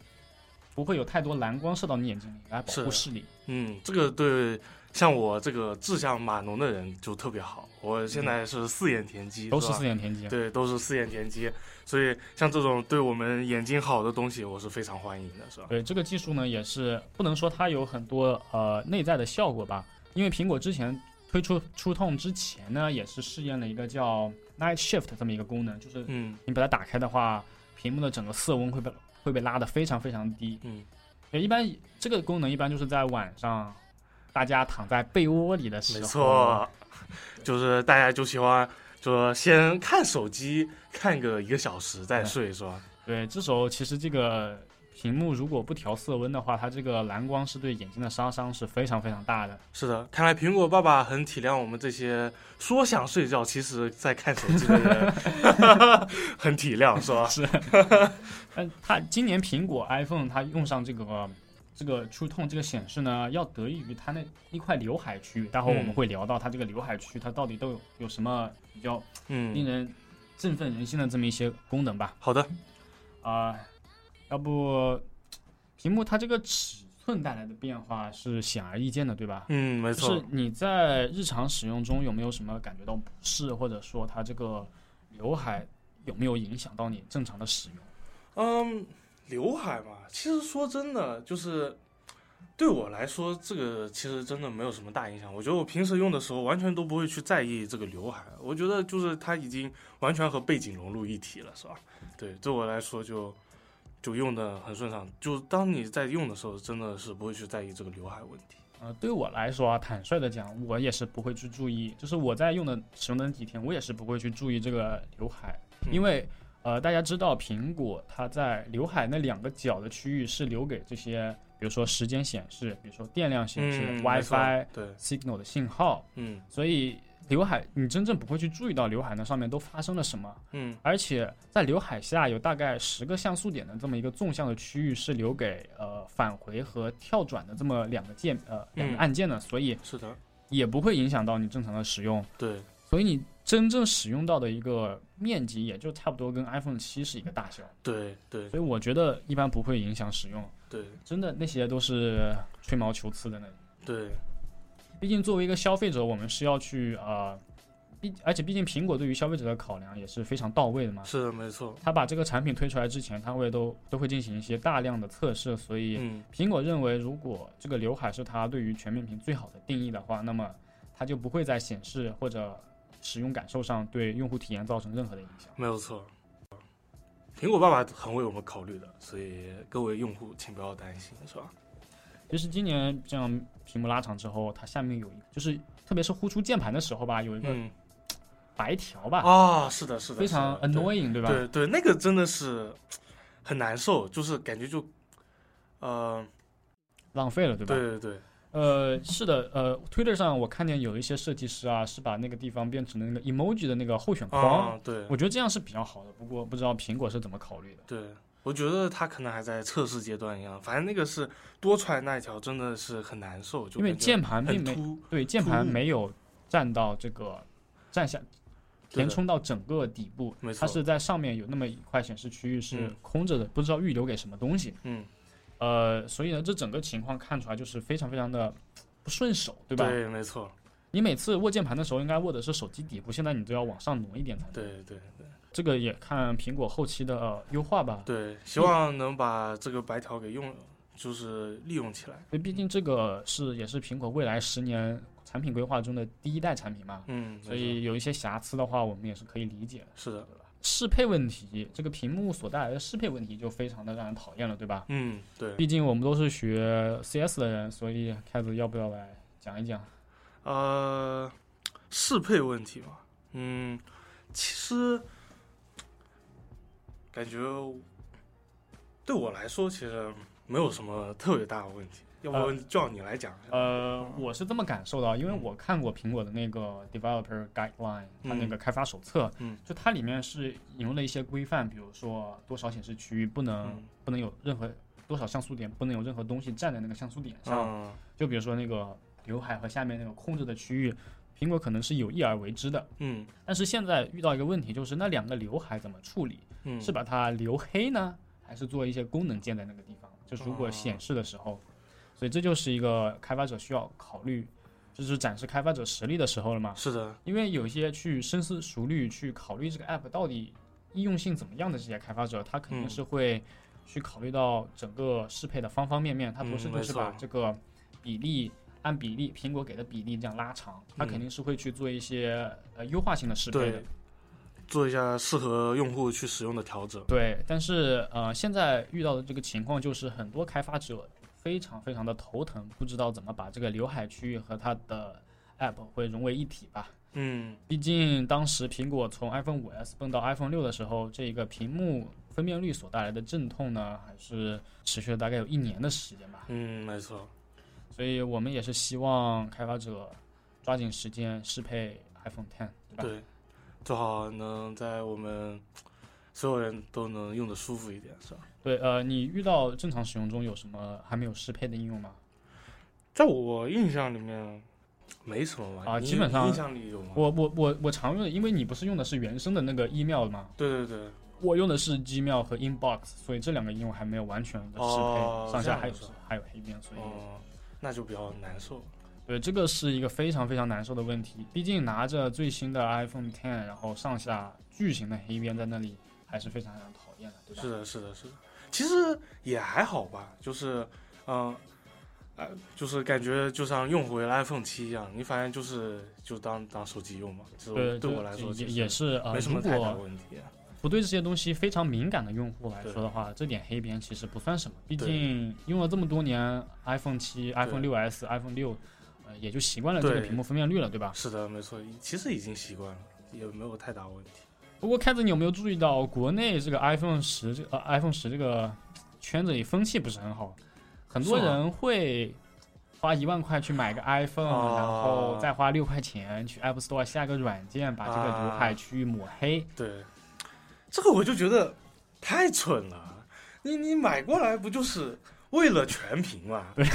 不会有太多蓝光射到你眼睛里，来保护视力。嗯，这个对像我这个志向码农的人就特别好。我现在是四眼田鸡，都是四眼田鸡。对，都是四眼田鸡，所以像这种对我们眼睛好的东西，我是非常欢迎的，是吧？对这个技术呢，也是不能说它有很多呃内在的效果吧，因为苹果之前推出触痛之前呢，也是试验了一个叫 Night Shift 这么一个功能，就是嗯你把它打开的话，屏幕的整个色温会被会被拉得非常非常低。嗯，对，一般这个功能一般就是在晚上，大家躺在被窝里的时候没，错，就是大家就喜欢就说先看手机看个一个小时再睡，是吧？对，这时候其实这个屏幕如果不调色温的话，它这个蓝光是对眼睛的杀伤是非常非常大的。是的，看来苹果爸爸很体谅我们这些说想睡觉，其实在看手机的人，很体谅，是吧？是，但它今年苹果 iPhone 它用上这个这个 True Tone 这个显示呢，要得益于它那一块刘海区域。待会儿我们嗯会聊到它这个刘海区它到底都有有什么比较令嗯，人振奋人心的这么一些功能吧。好的，啊、要不屏幕它这个尺寸带来的变化是显而易见的，对吧？嗯，没错就是，你在日常使用中有没有什么感觉到不适，或者说它这个刘海有没有影响到你正常的使用？嗯，刘海嘛，其实说真的，就是对我来说，这个其实真的没有什么大影响。我觉得我平时用的时候，完全都不会去在意这个刘海。我觉得就是它已经完全和背景融入一体了，是吧？对，对我来说就就用的很顺畅。就当你在用的时候，真的是不会去在意这个刘海问题。呃，对我来说啊，坦率的讲，我也是不会去注意，就是我在用的使用的那几天，我也是不会去注意这个刘海，因为呃，大家知道苹果它在刘海那两个角的区域是留给这些，比如说时间显示，比如说电量显示、嗯 WiFi、对，Signal 的信号，嗯。所以刘海你真正不会去注意到刘海那上面都发生了什么。嗯。而且在刘海下有大概十个像素点的这么一个纵向的区域是留给呃返回和跳转的这么两个键呃两个嗯。按键的，所以是的，也不会影响到你正常的使用。对。所以你真正使用到的一个面积也就差不多跟 iPhone 七是一个大小，对对所以我觉得一般不会影响使用。对真的那些都是吹毛求疵的那种。对，毕竟作为一个消费者，我们是要去呃，毕而且毕竟苹果对于消费者的考量也是非常到位的嘛。是的，没错。他把这个产品推出来之前，他会都都会进行一些大量的测试，所以嗯苹果认为，如果这个刘海是它对于全面屏最好的定义的话，那么它就不会再显示或者使用感受上对用户体验造成任何的影响。没有错。苹果爸爸很为我们考虑的，所以各位用户请不要担心，是吧？其实今年这样屏幕拉长之后，它下面有一个，就是特别是呼出键盘的时候吧，有一个嗯白条吧，啊，是的，是的，非常 annoying，对吧？对对，那个真的是很难受，就是感觉就，呃，浪费了，对吧？对对对，呃，是的，呃，Twitter 上我看见有一些设计师啊，是把那个地方变成了那个 emoji 的那个候选框，啊，对我觉得这样是比较好的。不过不知道苹果是怎么考虑的。对，我觉得他可能还在测试阶段一样，反正那个是多出来那一条真的是很难受，就因为键盘并没，对键盘没有占到这个占下填充到整个底部没，错它是在上面有那么一块显示区域是嗯空着的，不知道预留给什么东西。嗯，呃，所以呢，这整个情况看出来就是非常非常的不顺手，对吧？对，没错，你每次握键盘的时候应该握的是手机底部，现在你都要往上挪一点才能。对对对这个也看苹果后期的、呃、优化吧。对，希望能把这个白条给用，就是利用起来。因为毕竟这个是也是苹果未来十年产品规划中的第一代产品嘛，嗯，所以有一些瑕疵的话，我们也是可以理解的。是的，适配问题，这个屏幕所带来的适配问题就非常的让人讨厌了，对吧？嗯，对，毕竟我们都是学 CS 的人，所以开子要不要来讲一讲？呃，适配问题嘛，嗯，其实感觉对我来说，其实没有什么特别大的问题。要不呃叫你来讲？呃，我是这么感受到，因为我看过苹果的那个 Developer Guideline，它那个开发手册，嗯就它里面是引用了一些规范，比如说多少显示区域不能、嗯不能有任何多少像素点不能有任何东西站在那个像素点上，嗯就比如说那个刘海和下面那个空着的区域，苹果可能是有意而为之的。嗯但是现在遇到一个问题，就是那两个刘海怎么处理？嗯，是把它留黑呢，还是做一些功能键在那个地方？就是如果哦显示的时候，所以这就是一个开发者需要考虑，就是展示开发者实力的时候了嘛。是的，因为有一些去深思熟虑去考虑这个 app 到底应用性怎么样的这些开发者，他肯定嗯是会去考虑到整个适配的方方面面，他不是就是把这个比例。按比例，苹果给的比例这样拉长，他肯嗯定是会去做一些呃优化性的适配的。，做一下适合用户去使用的调整。对，但是呃，现在遇到的这个情况就是很多开发者非常非常的头疼，不知道怎么把这个刘海区域和它的 App 会融为一体吧。嗯毕竟当时苹果从 iPhone 5S 蹦到 iPhone 6的时候，这个屏幕分辨率所带来的阵痛呢，还是持续了大概有一年的时间吧。嗯，没错。所以我们也是希望开发者抓紧时间适配 iPhone 10，对吧？对，最好能在我们所有人都能用的舒服一点，是吧？对，呃，你遇到正常使用中有什么还没有适配的应用吗？在我印象里面，没什么吧？你啊基本上印象里有吗？我我我我常用的，因为你不是用的是原生的那个 email 吗，对对对，我用的是 Gmail 和 Inbox，所以这两个应用还没有完全的适配，哦上下还有还有黑边，所以、哦，那就比较难受。对这个是一个非常非常难受的问题。毕竟拿着最新的 iPhone 10，然后上下巨型的黑边在那里，还是非常非常讨厌的，对吧？是的，是的，是的。其实也还好吧，就是，嗯、呃，就是感觉就像用回了 iPhone 七一样，你反正就是就当当手机用嘛。对，对我来说也也是呃，没什么太大问题。不对这些东西非常敏感的用户来说的话，这点黑边其实不算什么。毕竟用了这么多年 iPhone 七、iPhone 六 S、iPhone 六，呃，也就习惯了这个屏幕分辨率了，对吧？是的，没错，其实已经习惯了，也没有太大问题。不过，看着，你有没有注意到国内这个 iPhone 十这个、呃、iPhone 十这个圈子里风气不是很好，很多人会花一万块去买个 iPhone，、哦然后再花六块钱去 App Store 下个软件，把这个刘海区域抹黑。对，这个我就觉得太蠢了。你你买过来不就是为了全屏吗？对，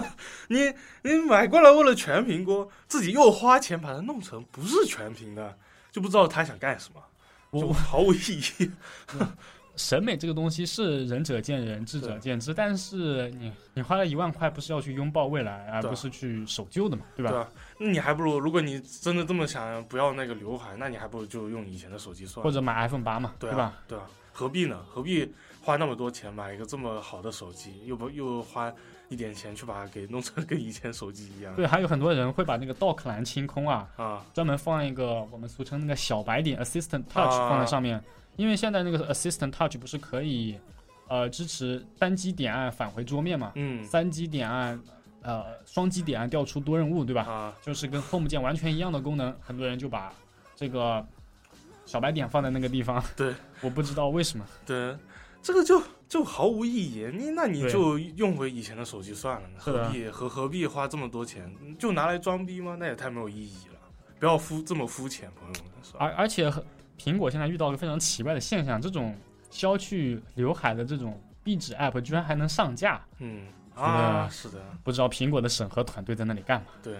你你买过来为了全屏过，自己又花钱把它弄成不是全屏的，就不知道他想干什么，就我毫无意义。审美这个东西是仁者见仁，智者见智，但是你你花了一万块，不是要去拥抱未来，而不是去守旧的嘛，对吧？那你还不如，如果你真的这么想不要那个刘海，那你还不如就用以前的手机算了。或者买 iPhone 八嘛，对吧？啊，对啊，何必呢？何必花那么多钱买一个这么好的手机，又不又花一点钱去把它给弄成跟以前手机一样？对，还有很多人会把那个 dock 栏清空啊，啊，专门放一个我们俗称那个小白点 Assistant Touch 啊放在上面，因为现在那个 Assistant Touch 不是可以呃支持单击点按返回桌面嘛，嗯三击点按呃双击点按调出多任务，对吧？啊，就是跟 Home 键完全一样的功能，很多人就把这个小白点放在那个地方。对，我不知道为什么。对，这个就就毫无意义。你那你就用回以前的手机算了，何必何何必花这么多钱？就拿来装逼吗？那也太没有意义了。不要肤这么肤浅，朋友们，而而且很苹果现在遇到一个非常奇怪的现象，这种消去刘海的这种壁纸 App 居然还能上架，嗯是的啊，是的，不知道苹果的审核团队在那里干嘛？对，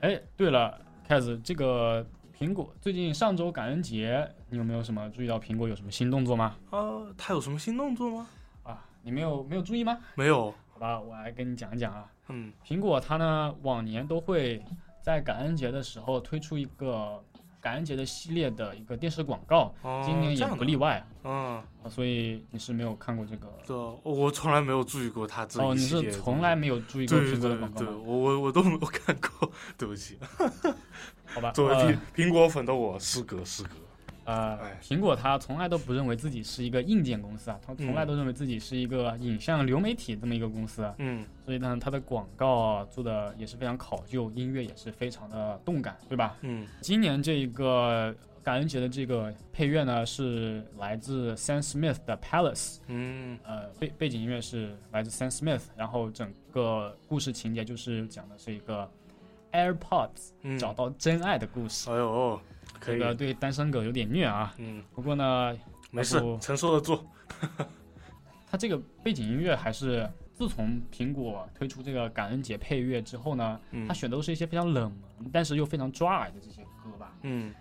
哎，对了，开子，这个苹果最近上周感恩节，你有没有什么注意到苹果有什么新动作吗？呃，它有什么新动作吗？啊，你没有没有注意吗？没有，好吧，我来跟你讲一讲啊。嗯苹果它呢往年都会在感恩节的时候推出一个感恩节的系列的一个电视广告，哦，今年也不例外嗯，啊，所以你是没有看过这个对，我从来没有注意过他这哦，你是从来没有注意过对苹果的对对，广告对？我我我都没有看过，对不起。好吧，作为呃苹苹果粉的我，失格失格。呃哎，苹果它从来都不认为自己是一个硬件公司啊，它从来都认为自己是一个影像流媒体这么一个公司啊，嗯。所以呢，它的广告做的也是非常考究，音乐也是非常的动感，对吧？嗯。今年这个感恩节的这个配乐呢，是来自 Sam Smith 的 Palace，嗯。呃，背背景音乐是来自 Sam Smith，然后整个故事情节就是讲的是一个 AirPods 嗯，找到真爱的故事。哎呦，这个对单身狗有点虐啊，嗯，不过呢，没事承受得住。它这个背景音乐还是自从苹果推出这个感恩节配乐之后呢，嗯它选的都是一些非常冷门，但是又非常抓耳的这些歌吧。嗯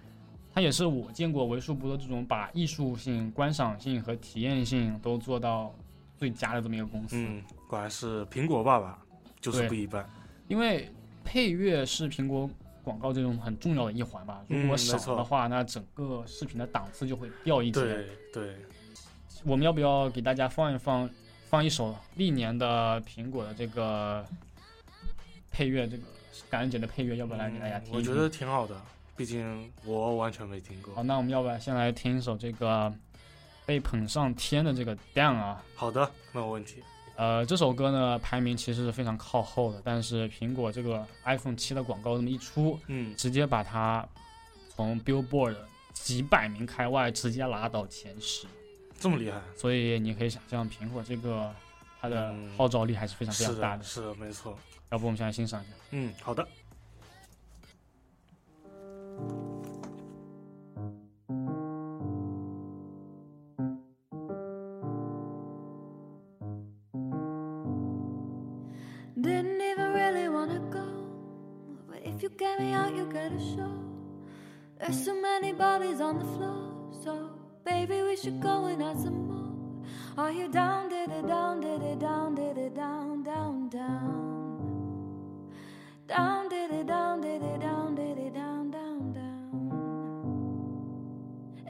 它也是我见过为数不多这种把艺术性、观赏性和体验性都做到最佳的这么一个公司。嗯，果然是苹果爸爸，就是不一般。因为配乐是苹果广告这种很重要的一环吧。如果少的话，那整个视频的档次就会掉一截。对对，我们要不要给大家放一放，放一首历年的苹果的这个配乐，这个感恩节的配乐，要不要来给大家听一听？嗯我觉得挺好的，毕竟我完全没听过好，那我们要不要先来听一首这个被捧上天的这个 Down 啊？好的，没有问题。呃，这首歌呢排名其实是非常靠后的，但是苹果这个 iPhone 七的广告这么一出，嗯，直接把它从 Billboard 几百名开外直接拉到前十，这么厉害，所以你可以想象苹果这个它的嗯号召力还是非常非常大的。的，是的，没错。要不我们现在欣赏一下。嗯，好的。You get me out, you get a show. There's so many bodies on the floor, so baby, we should go and add some more. Are you down, did it down, did it down, did it down, down, down? Down, did it down, did it down, did it down, down, down.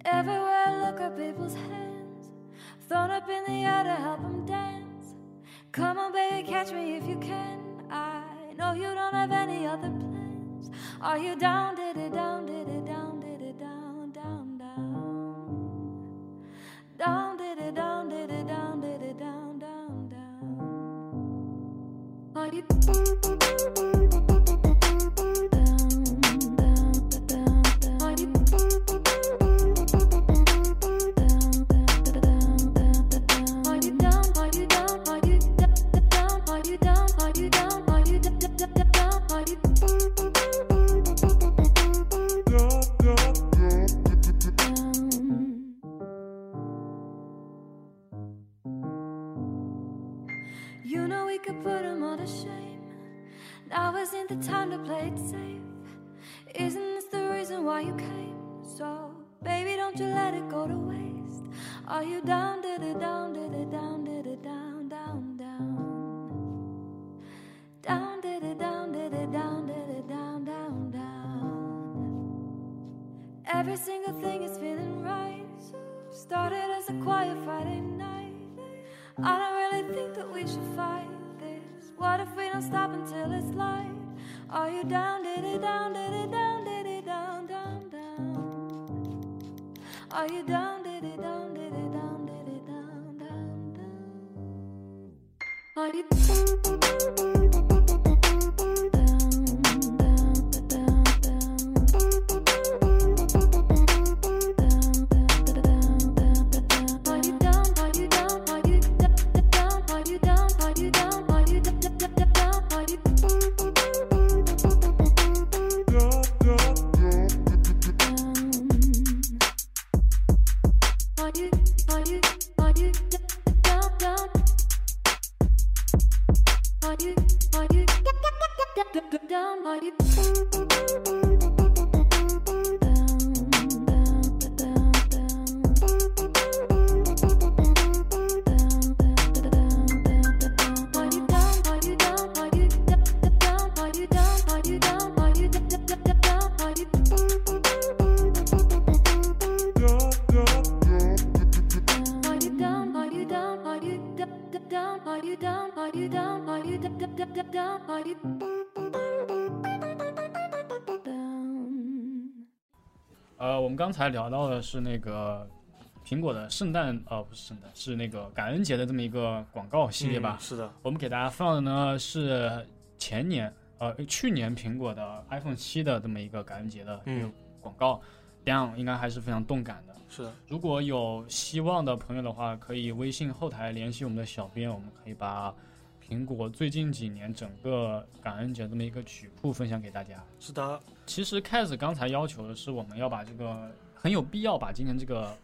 Everywhere I look at people's hands, thrown up in the air to help them dance. Come on, baby, catch me if you can. I know you don't have any other plans. Are you down, diddy, down, diddy, down, diddy, down, down, down? Down, diddy, down, diddy, down, diddy, down, down, down. Are you? 刚才聊到的是那个苹果的圣诞，呃，不是圣诞，是那个感恩节的这么一个广告系列吧？嗯是的，我们给大家放的呢是前年，呃，去年苹果的 iPhone 七的这么一个感恩节的一个嗯广告，这样应该还是非常动感的。是的，如果有希望的朋友的话，可以微信后台联系我们的小编，我们可以把苹果最近几年整个感恩节这么一个曲库分享给大家。是的，其实 Kaz 刚才要求的是，我们要把这个很有必要把今年这个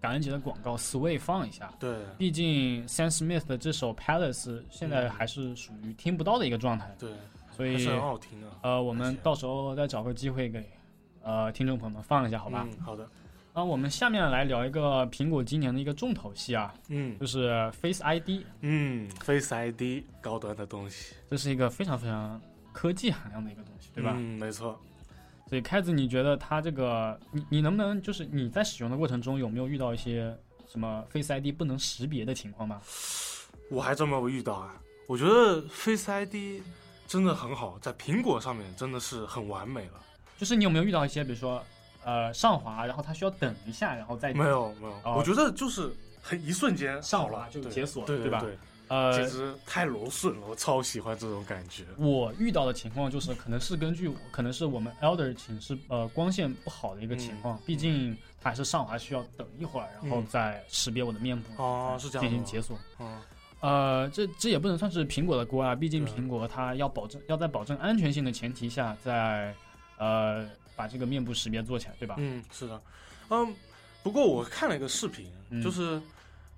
感恩节的广告 Sway 放一下。对毕竟 Sam Smith 的这首 Palace 现在还是属于听不到的一个状态，对，所以还是很好听的。呃，我们到时候再找个机会给呃听众朋友们放一下，好吧？嗯，好的，那我们下面来聊一个苹果今年的一个重头戏啊，嗯就是 Face ID，嗯，Face ID 高端的东西，这是一个非常非常科技含量的一个东西，对吧？嗯，没错。所以开子，你觉得它这个，你你能不能就是你在使用的过程中有没有遇到一些什么 Face ID 不能识别的情况吗？我还真没有遇到啊。我觉得 Face ID 真的很好，在苹果上面真的是很完美了。就是你有没有遇到一些，比如说呃上滑，然后它需要等一下，然后再没有没有，哦我觉得就是很一瞬间上滑就解锁了对吧呃简直太柔顺了，我超喜欢这种感觉。我遇到的情况就是，可能是根据可能是我们 Elder 寝室呃光线不好的一个情况，毕竟它还是上滑需要等一会儿，然后嗯再识别我的面部，哦是这样进行解锁。嗯呃，这这也不能算是苹果的锅啊，毕竟苹果它要保证要在保证安全性的前提下，在呃把这个面部识别做起来，对吧？嗯，是的，嗯，不过我看了一个视频，嗯就是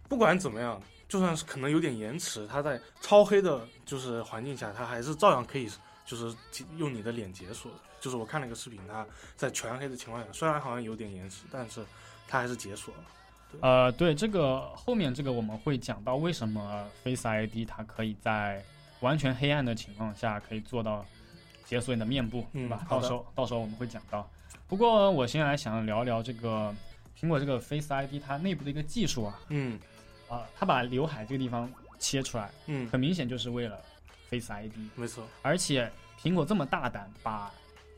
不管怎么样，就算是可能有点延迟，它在超黑的，就是环境下，它还是照样可以，就是用你的脸解锁的。就是我看了一个视频，它在全黑的情况下，虽然好像有点延迟，但是它还是解锁了。呃，对这个后面这个我们会讲到为什么 Face ID 它可以在完全黑暗的情况下可以做到解锁你的面部，对吧？到时候到时候我们会讲到。不过我先来想聊聊这个苹果这个 Face ID 它内部的一个技术啊，嗯啊、它把刘海这个地方切出来，嗯，很明显就是为了 Face ID，没错，而且苹果这么大胆，把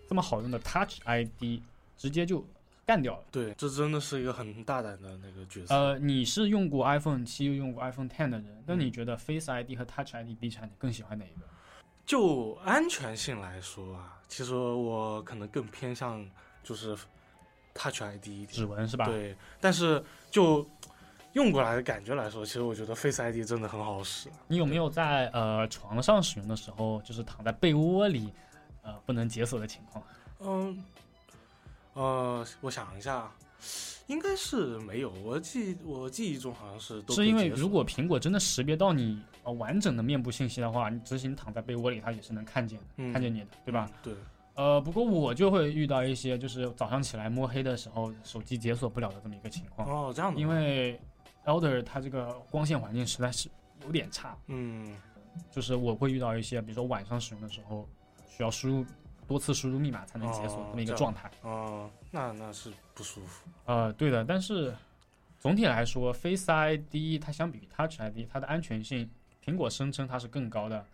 这么好用的 Touch ID 直接就干掉了。对，这真的是一个很大胆的那个角色。呃，你是用过 iPhone 七又用过 iPhone Ten 的人，那嗯你觉得 Face ID 和 Touch ID 比起来，你更喜欢哪一个？就安全性来说啊，其实我可能更偏向就是 Touch ID 一点，指纹是吧？，对，但是就用过来的感觉来说，其实我觉得 Face ID 真的很好使。你有没有在呃床上使用的时候，就是躺在被窝里，呃不能解锁的情况？嗯，呃，我想一下，应该是没有。我记我记忆中好像是都可是因为如果苹果真的识别到你呃完整的面部信息的话，你执行躺在被窝里，它也是能看见的，嗯看见你的，对吧？？对，呃，不过我就会遇到一些，就是早上起来摸黑的时候，手机解锁不了的这么一个情况，哦，这样的，因为 Elder 它这个光线环境实在是有点差，嗯就是我会遇到一些，比如说晚上使用的时候，需要输入多次输入密码才能解锁哦这么一个状态。哦，那那是不舒服。呃，对的，但是总体来说，Face ID 它相比于 Touch ID，它的安全性，苹果声称它是更高的。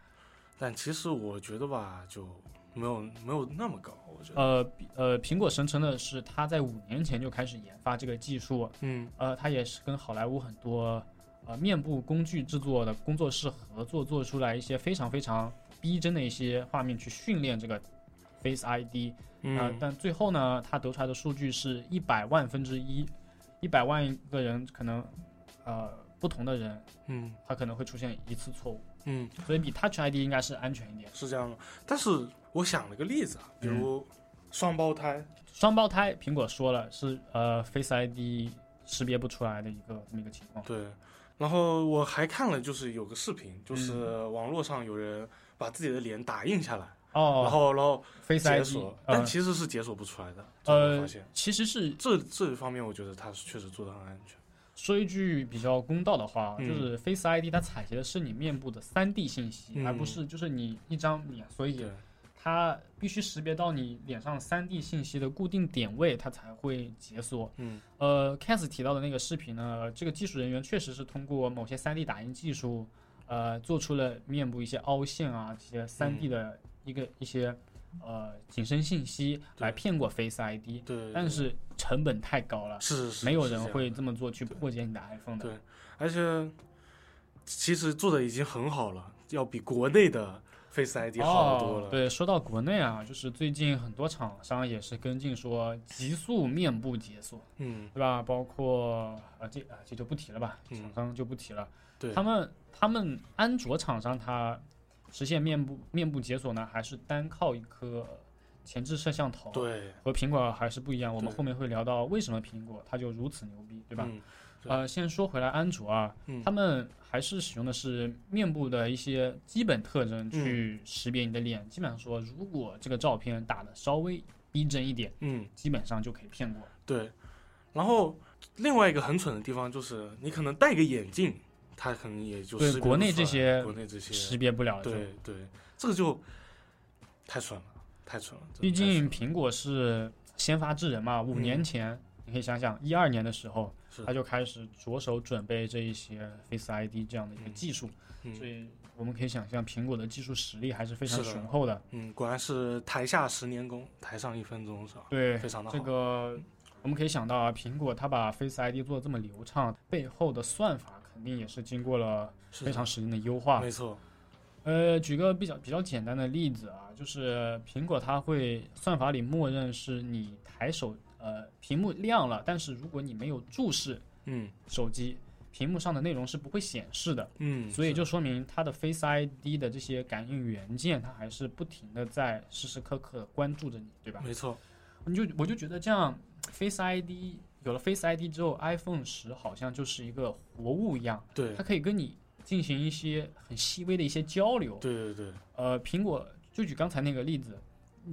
但其实我觉得吧，就没有没有那么高，我觉得。呃呃，苹果声称的是，它在五年前就开始研发这个技术，嗯呃，它也是跟好莱坞很多呃面部工具制作的工作室合作，做出来一些非常非常逼真的一些画面去训练这个 Face ID。嗯、啊、但最后呢，它得出来的数据是一百万分之一，一百万个人可能，呃，不同的人，嗯他可能会出现一次错误，嗯，所以比 Touch ID 应该是安全一点。是这样的。但是我想了个例子啊，比嗯如双胞胎，双胞胎，苹果说了是呃 Face ID 识别不出来的一个这么一个情况。对。然后我还看了，就是有个视频，就是嗯网络上有人把自己的脸打印下来，哦，然后然后 Face 解 ID，但其实是解锁不出来的。呃发现，其实是这这一方面我觉得它是确实做的很安全。说一句比较公道的话，嗯。就是 Face ID 它采集的是你面部的三 D 信息，嗯。而不是就是你一张脸，所以，它必须识别到你脸上三 D 信息的固定点位，它才会解锁。嗯。呃，Cas 提到的那个视频呢，这个技术人员确实是通过某些三 D 打印技术，呃，做出了面部一些凹陷啊，这些三 D 的一个、一些呃紧身信息来骗过 Face ID，对，但是成本太高了，是是没有人会这么做去破解你的 iPhone 的。对而且其实做的已经很好了，要比国内的 Face ID 好多了。哦。对，说到国内啊，就是最近很多厂商也是跟进说极速面部解锁，嗯，对吧？包括啊这啊这就不提了吧，嗯厂商就不提了。对，他们他们安卓厂商它实现面部面部解锁呢，还是单靠一颗前置摄像头，，对，和苹果还是不一样。我们后面会聊到为什么苹果它就如此牛逼，对吧？嗯对呃，先说回来，安卓啊，嗯他们还是使用的是面部的一些基本特征嗯去识别你的脸。基本上说，如果这个照片打的稍微逼真一点，嗯，基本上就可以骗过。对。然后另外一个很蠢的地方就是，你可能戴个眼镜，它可能也就对国内这些国内这些识别不了。对对，这个就太蠢了，太蠢了。毕竟苹果是先发制人嘛，五嗯年前、你可以想想，一二年的时候，是他就开始着手准备这一些 Face ID 这样的一个嗯技术，所嗯以我们可以想象，苹果的技术实力还是非常雄厚的。嗯，果然是台下十年功，台上一分钟是吧？对，非常的好。这个我们可以想到啊，苹果它把 Face ID 做的这么流畅，背后的算法肯定也是经过了非常时间的优化。没错，呃，举个比较比较简单的例子啊，就是苹果它会算法里默认是你抬手，呃，屏幕亮了，但是如果你没有注视嗯手机，屏幕上的内容是不会显示的。嗯，所以就说明它的 Face ID 的这些感应元件，它还是不停的在时时刻刻关注着你，对吧？没错，你就我就觉得这样，Face ID 有了 Face ID 之后，iPhone 十好像就是一个活物一样，对它可以跟你进行一些很细微的一些交流。对对对，呃，苹果就举刚才那个例子，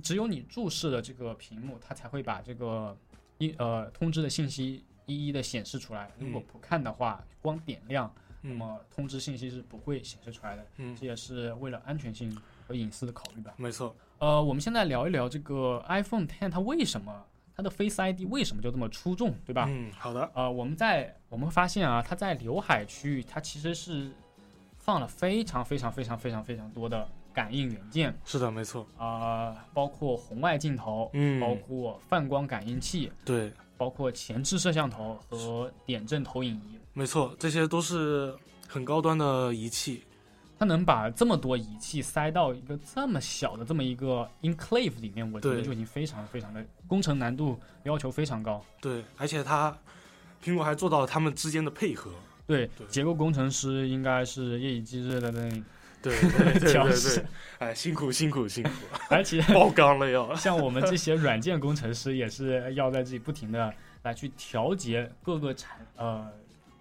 只有你注视了这个屏幕，它才会把这个一呃通知的信息一一的显示出来。如果嗯不看的话，光点亮，那嗯么通知信息是不会显示出来的。嗯，这也是为了安全性和隐私的考虑吧。没错，呃，我们现在聊一聊这个 iPhone Ten 它为什么它的 Face ID 为什么就这么出众，对吧？嗯，好的，呃，我们在我们会发现啊，它在刘海区域它其实是放了非常非常非常非常非常多的感应元件是的，没错，啊、包括红外镜头，嗯包括泛光感应器，对，包括前置摄像头和点阵投影仪。没错，这些都是很高端的仪器。它能把这么多仪器塞到一个这么小的这么一个 enclave 里面，我觉得就已经非常非常的工程难度要求非常高。对，而且它苹果还做到了他们之间的配合。对，对结构工程师应该是夜以继日的在那里对对 对对，哎，辛苦辛苦辛苦，而且 爆缸了要。像我们这些软件工程师也是要在这里不停的来去调节各个产呃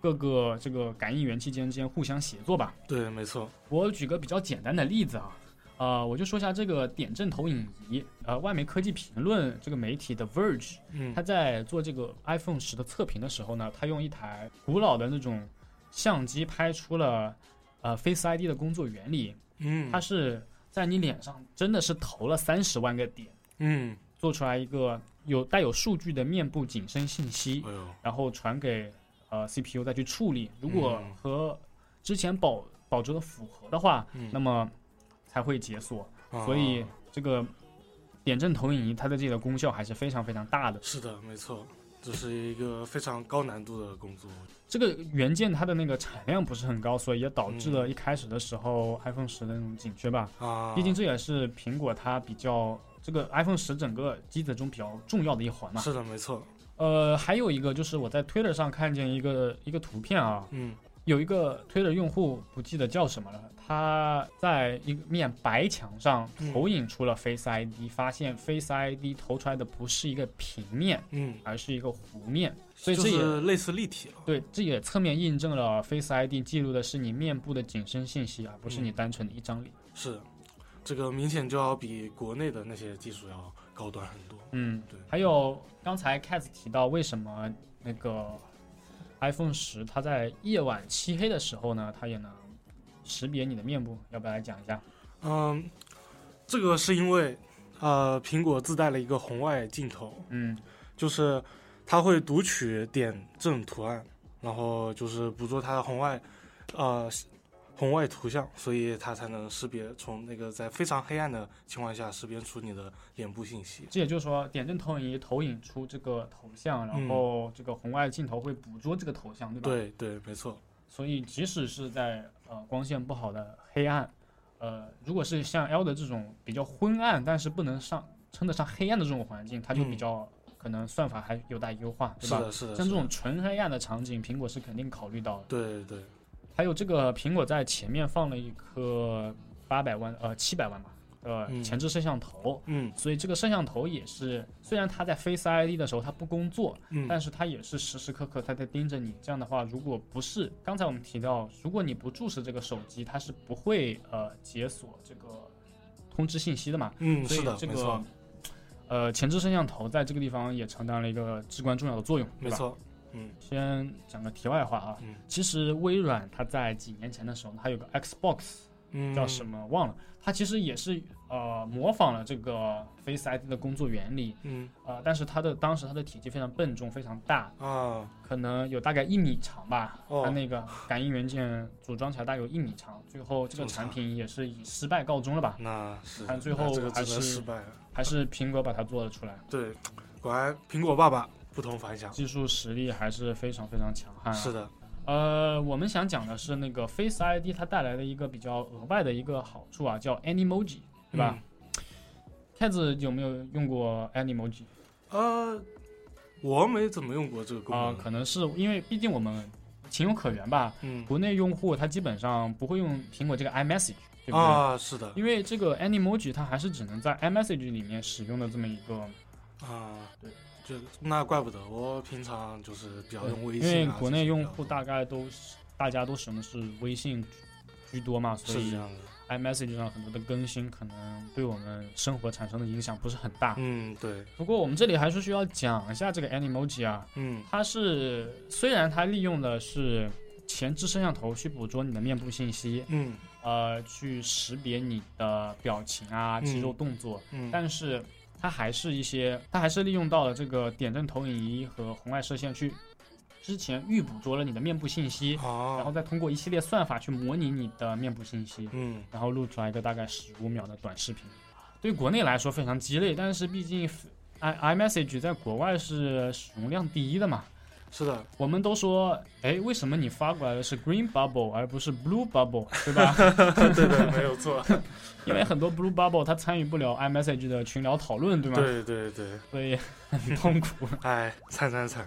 各个这个感应元器件之间互相协作吧。对，没错。我举个比较简单的例子啊，呃，我就说一下这个点阵投影仪，呃，外媒科技评论这个媒体的 Verge，嗯他在做这个 iPhone 十的测评的时候呢，他用一台古老的那种相机拍出了呃 Face ID 的工作原理，嗯它是在你脸上真的是投了三十万个点。嗯，做出来一个有带有数据的面部景深信息，哎，然后传给呃 CPU 再去处理。如果嗯和之前保保值的符合的话，嗯那么才会解锁。啊所以这个点阵投影仪它的这个功效还是非常非常大的。是的，没错，这是一个非常高难度的工作。这个元件它的那个产量不是很高，所以也导致嗯了一开始的时候 iPhone 十的那种紧缺吧。啊，毕竟这也是苹果它比较这个 iPhone 十整个机子中比较重要的一环嘛。是的，没错。呃，还有一个就是我在 Twitter 上看见一个一个图片啊，嗯有一个 Twitter 用户不记得叫什么了，他在一面白墙上嗯投影出了 Face ID，、发现 Face ID 投出来的不是一个平面，嗯，而是一个弧面，所以就这也、是类似立体了。对，这也侧面印证了 Face ID 记录的是你面部的景深信息，而不是你嗯单纯的一张脸。是，这个明显就要比国内的那些技术要高端很多。嗯，对还有刚才 Cats 提到，为什么那个 iPhone 十它在夜晚漆黑的时候呢，它也能识别你的面部？要不要来讲一下？嗯，这个是因为呃，苹果自带了一个红外镜头，嗯就是它会读取点阵图案，然后就是捕捉它的红外呃红外图像，所以它才能识别从那个在非常黑暗的情况下识别出你的脸部信息。这也就是说，点阵投影仪投影出这个头像，然后这个红外镜头会捕捉这个头像，对吧？。对对，没错。所以即使是在呃光线不好的黑暗，呃，如果是像 L 的这种比较昏暗，但是不能上称得上黑暗的这种环境，它就比嗯较、可能算法还有待优化，对吧？是的，是的。像这种纯黑暗的场景，苹果是肯定考虑到的。对对，还有这个苹果在前面放了一颗八百万呃七百万吧呃嗯前置摄像头，嗯所以这个摄像头也是虽然它在 Face ID 的时候它不工作，嗯，但是它也是时时刻刻它在盯着你。这样的话，如果不是刚才我们提到，如果你不注视这个手机，它是不会呃解锁这个通知信息的嘛。嗯是的，所以这个呃前置摄像头在这个地方也承担了一个至关重要的作用，对吧？没错。嗯先讲个题外话啊，嗯其实微软它在几年前的时候，它有个 Xbox 嗯，叫什么忘了，它其实也是呃模仿了这个 Face ID 的工作原理，嗯呃，但是它的当时它的体积非常笨重，非常大，啊，可能有大概一米长吧。哦它那个感应元件组装起来大概有一米长，最后这个产品也是以失败告终了吧？那是，但最后还是失败了。还是苹果把它做了出来，对，果然苹果爸爸不同凡响。技术实力还是非常非常强悍、啊。是的，呃，我们想讲的是那个 Face ID 它带来的一个比较额外的一个好处啊，叫 Animoji，对吧？太子有没有用过 Animoji 嗯？呃，我没怎么用过这个功啊、能。可能是因为毕竟我们情有可原吧。嗯国内用户他基本上不会用苹果这个 iMessage，对不对？啊，是的因为这个 Animoji 它还是只能在 iMessage 里面使用的这么一个，啊，对，就那怪不得我平常就是比较用微因信、啊，为国内用户大概都是大家都使用的是微信居多嘛，所以是这样的。iMessage 上很多的更新可能对我们生活产生的影响不是很大。嗯，对，不过我们这里还是需要讲一下这个 Animoji 啊，嗯。它是虽然它利用的是前置摄像头去捕捉你的面部信息，嗯。呃，去识别你的表情啊、肌肉动作，嗯，但是它还是一些，它还是利用到了这个点阵投影仪和红外射线去之前预捕捉了你的面部信息，然后啊，再通过一系列算法去模拟你的面部信息，嗯然后录出来一个大概十五秒的短视频。对国内来说非常鸡肋，但是毕竟 i iMessage 在国外是使用量第一的嘛，是的，我们都说，哎，为什么你发过来的是 green bubble 而不是 blue bubble，对吧？对对，没有错。因为很多 blue bubble 它参与不了 iMessage 的群聊讨论，对吗？对对对，所以很痛苦。哎，惨惨惨！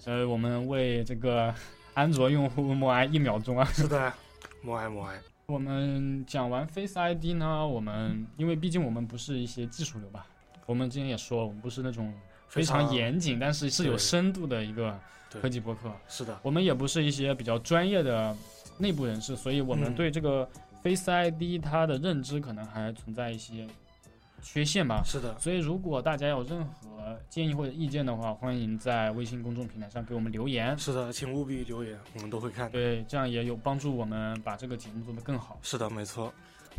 所以我们为这个安卓用户默哀一秒钟啊！是的，默哀默哀。我们讲完 Face ID 呢，我们因为毕竟我们不是一些技术流吧，我们之前也说，我们不是那种非常严谨，但是是有深度的一个科技博客。是的，我们也不是一些比较专业的内部人士，所以我们对这个 Face ID 它的认知可能还存在一些。缺陷吧，是的。所以如果大家有任何建议或者意见的话，欢迎在微信公众平台上给我们留言。是的，请务必留言，我们都会看。对，这样也有帮助我们把这个节目做得更好。是的，没错。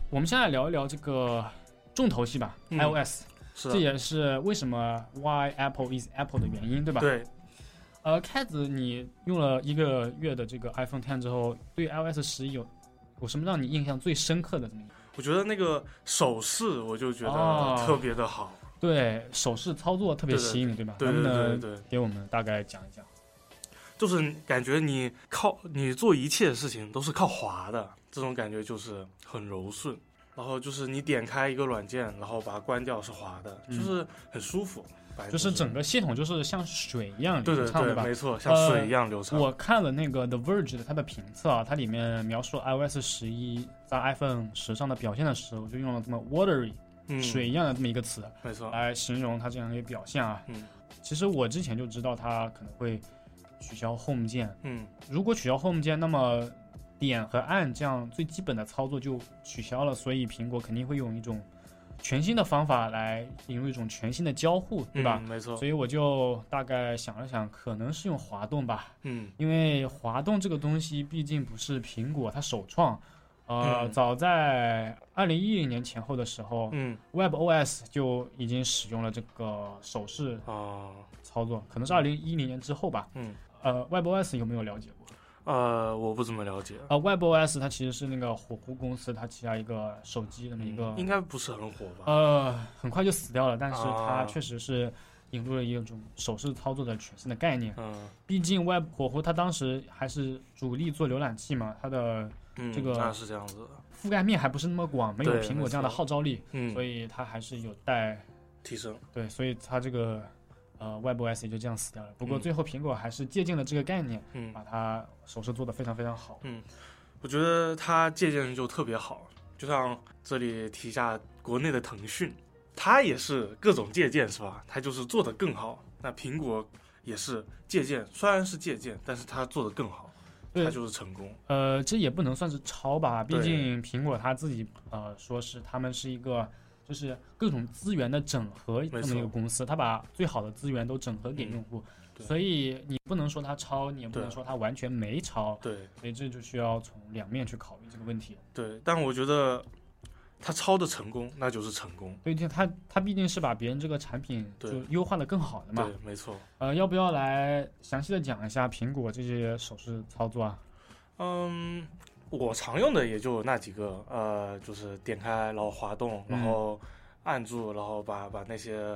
我们现在聊一聊这个重头戏吧，iOS。是。这也是为什么 Why Apple is Apple 的原因，对吧？对。呃，开子，你用了一个月的这个 iPhone Ten 之后，对 iOS 十一有有什么让你印象最深刻的？我觉得那个手势，我就觉得特别的好。对，手势操作特别吸引，对吧？对对对对，给我们大概讲一讲。就是感觉你靠你做一切事情都是靠滑的，这种感觉就是很柔顺。然后就是你点开一个软件，然后把它关掉是滑的，就是很舒服。就是整个系统就是像水一样流畅，对吧？没错，像水一样流畅。我看了那个 The Verge 的它的评测啊，它里面描述 iOS 十一在 iPhone 十上的表现的时候，就用了这么 watery，水一样的这么一个词，没错，来形容它这样一个表现啊。嗯，其实我之前就知道它可能会取消 Home 键。嗯，如果取消 Home 键，那么点和按这样最基本的操作就取消了，所以苹果肯定会用一种。全新的方法来引入一种全新的交互，对吧？没错。所以我就大概想了想，可能是用滑动吧。嗯。因为滑动这个东西毕竟不是苹果它首创，呃，早在二零一零年前后的时候，嗯，WebOS 就已经使用了这个手势啊操作，可能是二零一零年之后吧。嗯。呃，WebOS 有没有了解过？呃，我不怎么了解。呃，WebOS 它其实是那个火狐公司它旗下一个手机那么一个，应该不是很火吧？呃，很快就死掉了，但是它确实是引入了一种手势操作的全新的概念。嗯，毕竟 Web 火狐它当时还是主力做浏览器嘛，它的这个是这样子，覆盖面还不是那么广，没有苹果这样的号召力，嗯，所以它还是有待提升。对，所以它这个。呃，WebOS 也就这样死掉了。不过最后苹果还是借鉴了这个概念，嗯，把它手势做得非常非常好。嗯，我觉得它借鉴就特别好。就像这里提一下国内的腾讯，它也是各种借鉴，是吧？它就是做得更好。那苹果也是借鉴，虽然是借鉴，但是它做得更好，它就是成功。呃，这也不能算是抄吧，毕竟苹果它自己呃说是他们是一个。就是各种资源的整合这么一个公司，他把最好的资源都整合给用户，所以你不能说他抄，你也不能说他完全没抄。对，所以这就需要从两面去考虑这个问题。对，但我觉得他抄的成功，那就是成功。对，他他毕竟是把别人这个产品就优化的更好的嘛。对，没错。呃，要不要来详细的讲一下苹果这些手势操作啊？嗯。我常用的也就那几个，呃，就是点开，然后滑动，然后按住，然后把把那些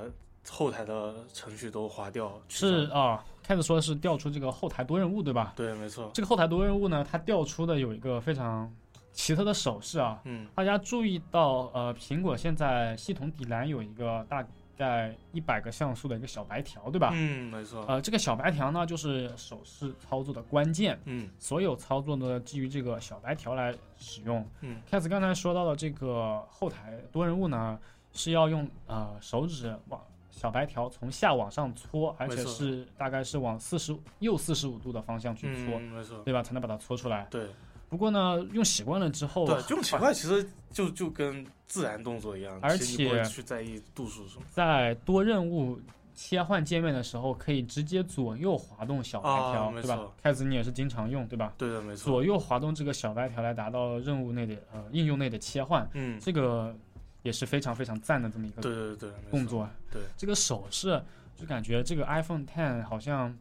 后台的程序都划掉。是啊，开始说的是调出这个后台多任务，对吧？对，没错。这个后台多任务呢，它调出的有一个非常奇特的手势啊。嗯。大家注意到，呃，苹果现在系统底栏有一个大。在一百个像素的一个小白条，对吧？嗯，没错。呃，这个小白条呢，就是手势操作的关键。嗯，所有操作呢，基于这个小白条来使用。嗯，开始刚才说到的这个后台多人物呢，是要用呃手指往小白条从下往上搓，而且是大概是往四十右四十五度的方向去搓，没错，对吧？才能把它搓出来。对。不过呢，用习惯了之后，对，用习惯其实就就跟自然动作一样，而且去在意度数什么。在多任务切换界面的时候，可以直接左右滑动小白条，对吧？开子你也是经常用，对吧？对的，没错。左右滑动这个小白条来达到任务内的呃应用内的切换，嗯，这个也是非常非常赞的这么一个对对对动作。对这个手势，就感觉这个 iPhone Ten 好像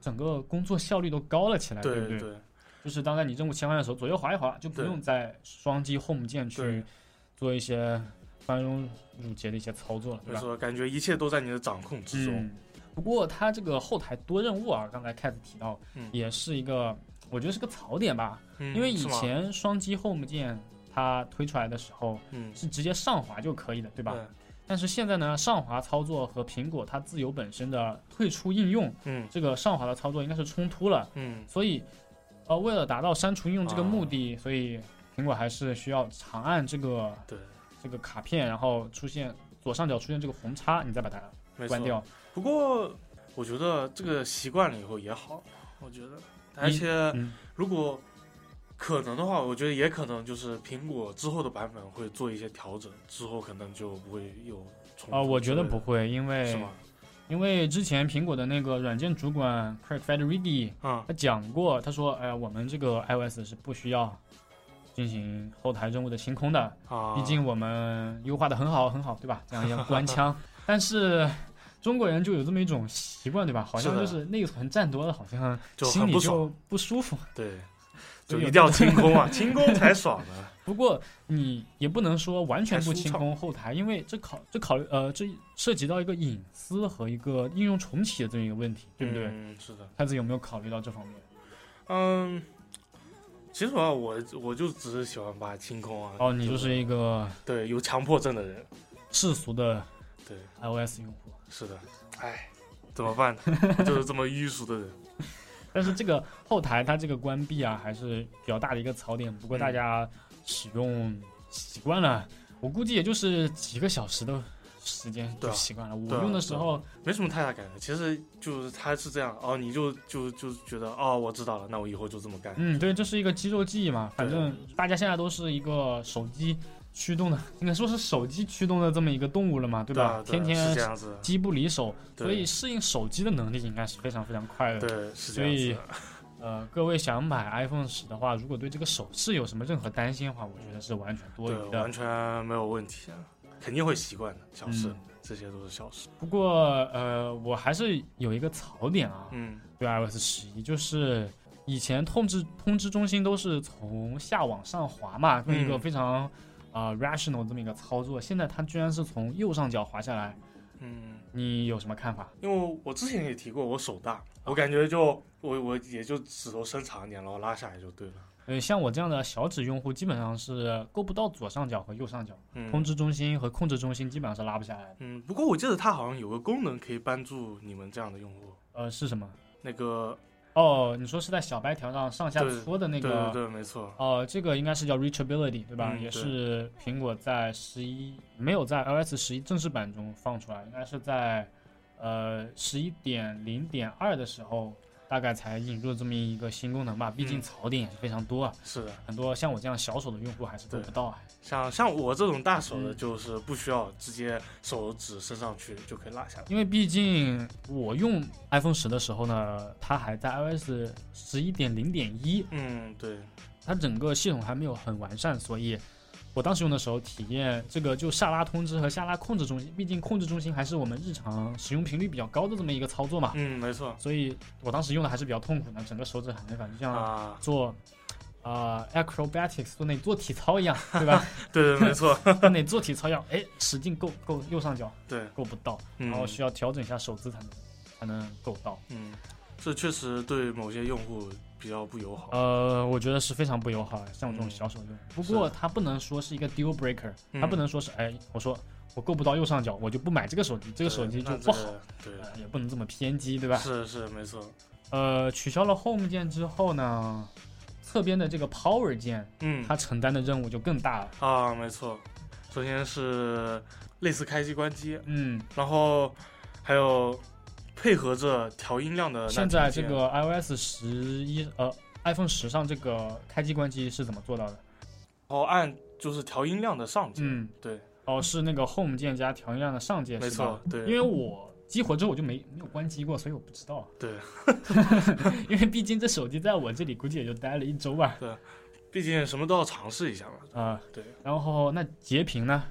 整个工作效率都高了起来，对不对？就是当在你任务切换的时候，左右滑一滑，就不用再双击 Home 键去做一些繁荣缛节的一些操作了，对吧？没错，感觉一切都在你的掌控之中。不过它这个后台多任务啊，刚才 Cat 提到，嗯也是一个我觉得是个槽点吧，嗯因为以前双击 Home 键它推出来的时候嗯是直接上滑就可以的，对吧？对但是现在呢，上滑操作和苹果它自有本身的退出应用嗯这个上滑的操作应该是冲突了，嗯所以呃，为了达到删除应用这个目啊的，所以苹果还是需要长按这个对，这个卡片，然后出现左上角出现这个红叉，你再把它。关掉。不过我觉得这个习惯了以后也好，我觉得，而且嗯如果可能的话，我觉得也可能就是苹果之后的版本会做一些调整，之后可能就不会有重复啊、我觉得不会，因为？因为之前苹果的那个软件主管 Craig Federighi 嗯他讲过，他说，哎呀，我们这个 iOS 是不需要进行后台任务的清空的，啊，毕竟我们优化的很好很好，对吧？这样一样官腔，但是。中国人就有这么一种习惯，对吧？好像就是内存占多了，好像心里就不舒服。对，就一定要清空啊，清空才爽呢。不过你也不能说完全不清空后台，因为这考这考虑呃这涉及到一个隐私和一个应用重启的这么一个问题，对不对？嗯，是的。太子有没有考虑到这方面？嗯，其实啊，我我就只是喜欢把它清空啊。哦，你就是一个对有强迫症的人。世俗的对，iOS 用户，是的。哎，怎么办呢？就是这么迂俗的人。但是这个后台它这个关闭啊，还是比较大的一个槽点。不过大嗯家使用习惯了，我估计也就是几个小时的时间就习惯了。我用的时候，没什么太大感觉。其实就是它是这样哦，你就就就觉得哦，我知道了，那我以后就这么干。嗯，对，这是一个肌肉记忆嘛。反正大家现在都是一个手机驱动的，应该说是手机驱动的这么一个动物了嘛，对吧？天天是这样子。机不离手，所以适应手机的能力应该是非常非常快的。对，是这所以样子的。呃，各位想买 iPhone 十的话，如果对这个手势有什么任何担心的话，我觉得是完全多余，的完。全没有问题，肯定会习惯的，小事，嗯这些都是小事。不过呃，我还是有一个槽点啊，嗯，对 iOS 十一，就是以前通知通知中心都是从下往上滑嘛，用一个嗯非常啊、呃 rational 这么一个操作，现在它居然是从右上角滑下来，嗯，你有什么看法？因为我之前也提过，我手大，我感觉就我我也就指头伸长一点，然后拉下来就对了。呃，像我这样的小指用户，基本上是够不到左上角和右上角，嗯，通知中心和控制中心基本上是拉不下来的。嗯，不过我记得它好像有个功能可以帮助你们这样的用户，呃，是什么？那个哦，你说是在小白条上上下搓的那对个？对对，没错。哦，这个应该是叫 reachability，对吧？也嗯对是苹果在十一没有在 iOS 十一正式版中放出来，应该是在呃十一点零点二的时候，大概才引入这么一个新功能吧。毕竟嗯槽点也是非常多啊，是的，很多像我这样小手的用户还是做不到啊。像像我这种大手的，嗯就是不需要直接手指伸上去就可以拉下来。因为毕竟我用 iPhone 十的时候呢，它还在 iOS 十一点零点一，嗯，对，它整个系统还没有很完善，所以我当时用的时候体验这个就下拉通知和下拉控制中心，毕竟控制中心还是我们日常使用频率比较高的这么一个操作嘛，嗯，没错。所以我当时用的还是比较痛苦的，整个手指很没法，就像啊，做。啊、a c r o b a t i c s 做那做体操一样，对吧？对对，没错。跟那做体操一样，哎，使劲够够右上角对，够不到，嗯然后需要调整一下手姿才能才能够到。嗯，这确实对某些用户比较不友好。呃，我觉得是非常不友好的，像我这种嗯小手用。不过它不能说是一个 deal breaker，、它嗯不能说是哎，我说我够不到右上角，我就不买这个手机，这个手机就不好，对，呃也不能这么偏激，对吧？是是没错。呃，取消了 Home 键之后呢，侧边的这个 Power 键，嗯，它承担的任务就更大了。啊，没错。首先是类似开机关机，嗯，然后还有配合着调音量的现在这个 iOS 十一呃 iPhone 十上这个开机关机是怎么做到的？哦按就是调音量的上键，嗯，对，哦，是那个 Home 键加调音量的上键，没错，对，因为我激活之后我就没没有关机过，所以我不知道。对，因为毕竟这手机在我这里估计也就待了一周吧。对毕竟什么都要尝试一下嘛。啊、对，然后那截屏呢？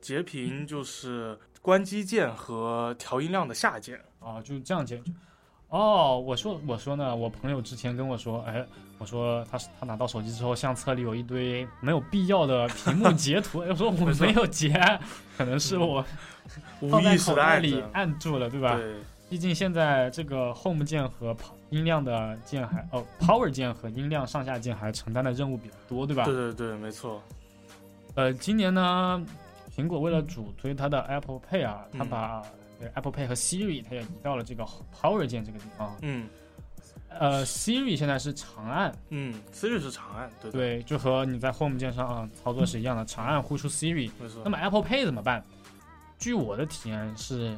截屏就是关机键和调音量的下键。啊、就这样截。哦，我说我说呢，我朋友之前跟我说，哎，我说他他拿到手机之后，相册里有一堆没有必要的屏幕截图，哎我说我没有截，可能是我放在口袋里按住了，对吧？对，毕竟现在这个 Home 键和音量的键还哦 Power 键和音量上下键还承担的任务比较多，对吧？对对对，没错。呃，今年呢，苹果为了主推它的 Apple Pay 啊，它嗯把、呃 Apple Pay 和 Siri 它也移到了这个 Power 键这个地方。嗯呃，Siri 现在是长按，嗯，Siri 是长按，对，对，就和你在 Home 键上啊操作是一样的，长按呼出 Siri。没错那。么 Apple Pay 怎么办？据我的体验是，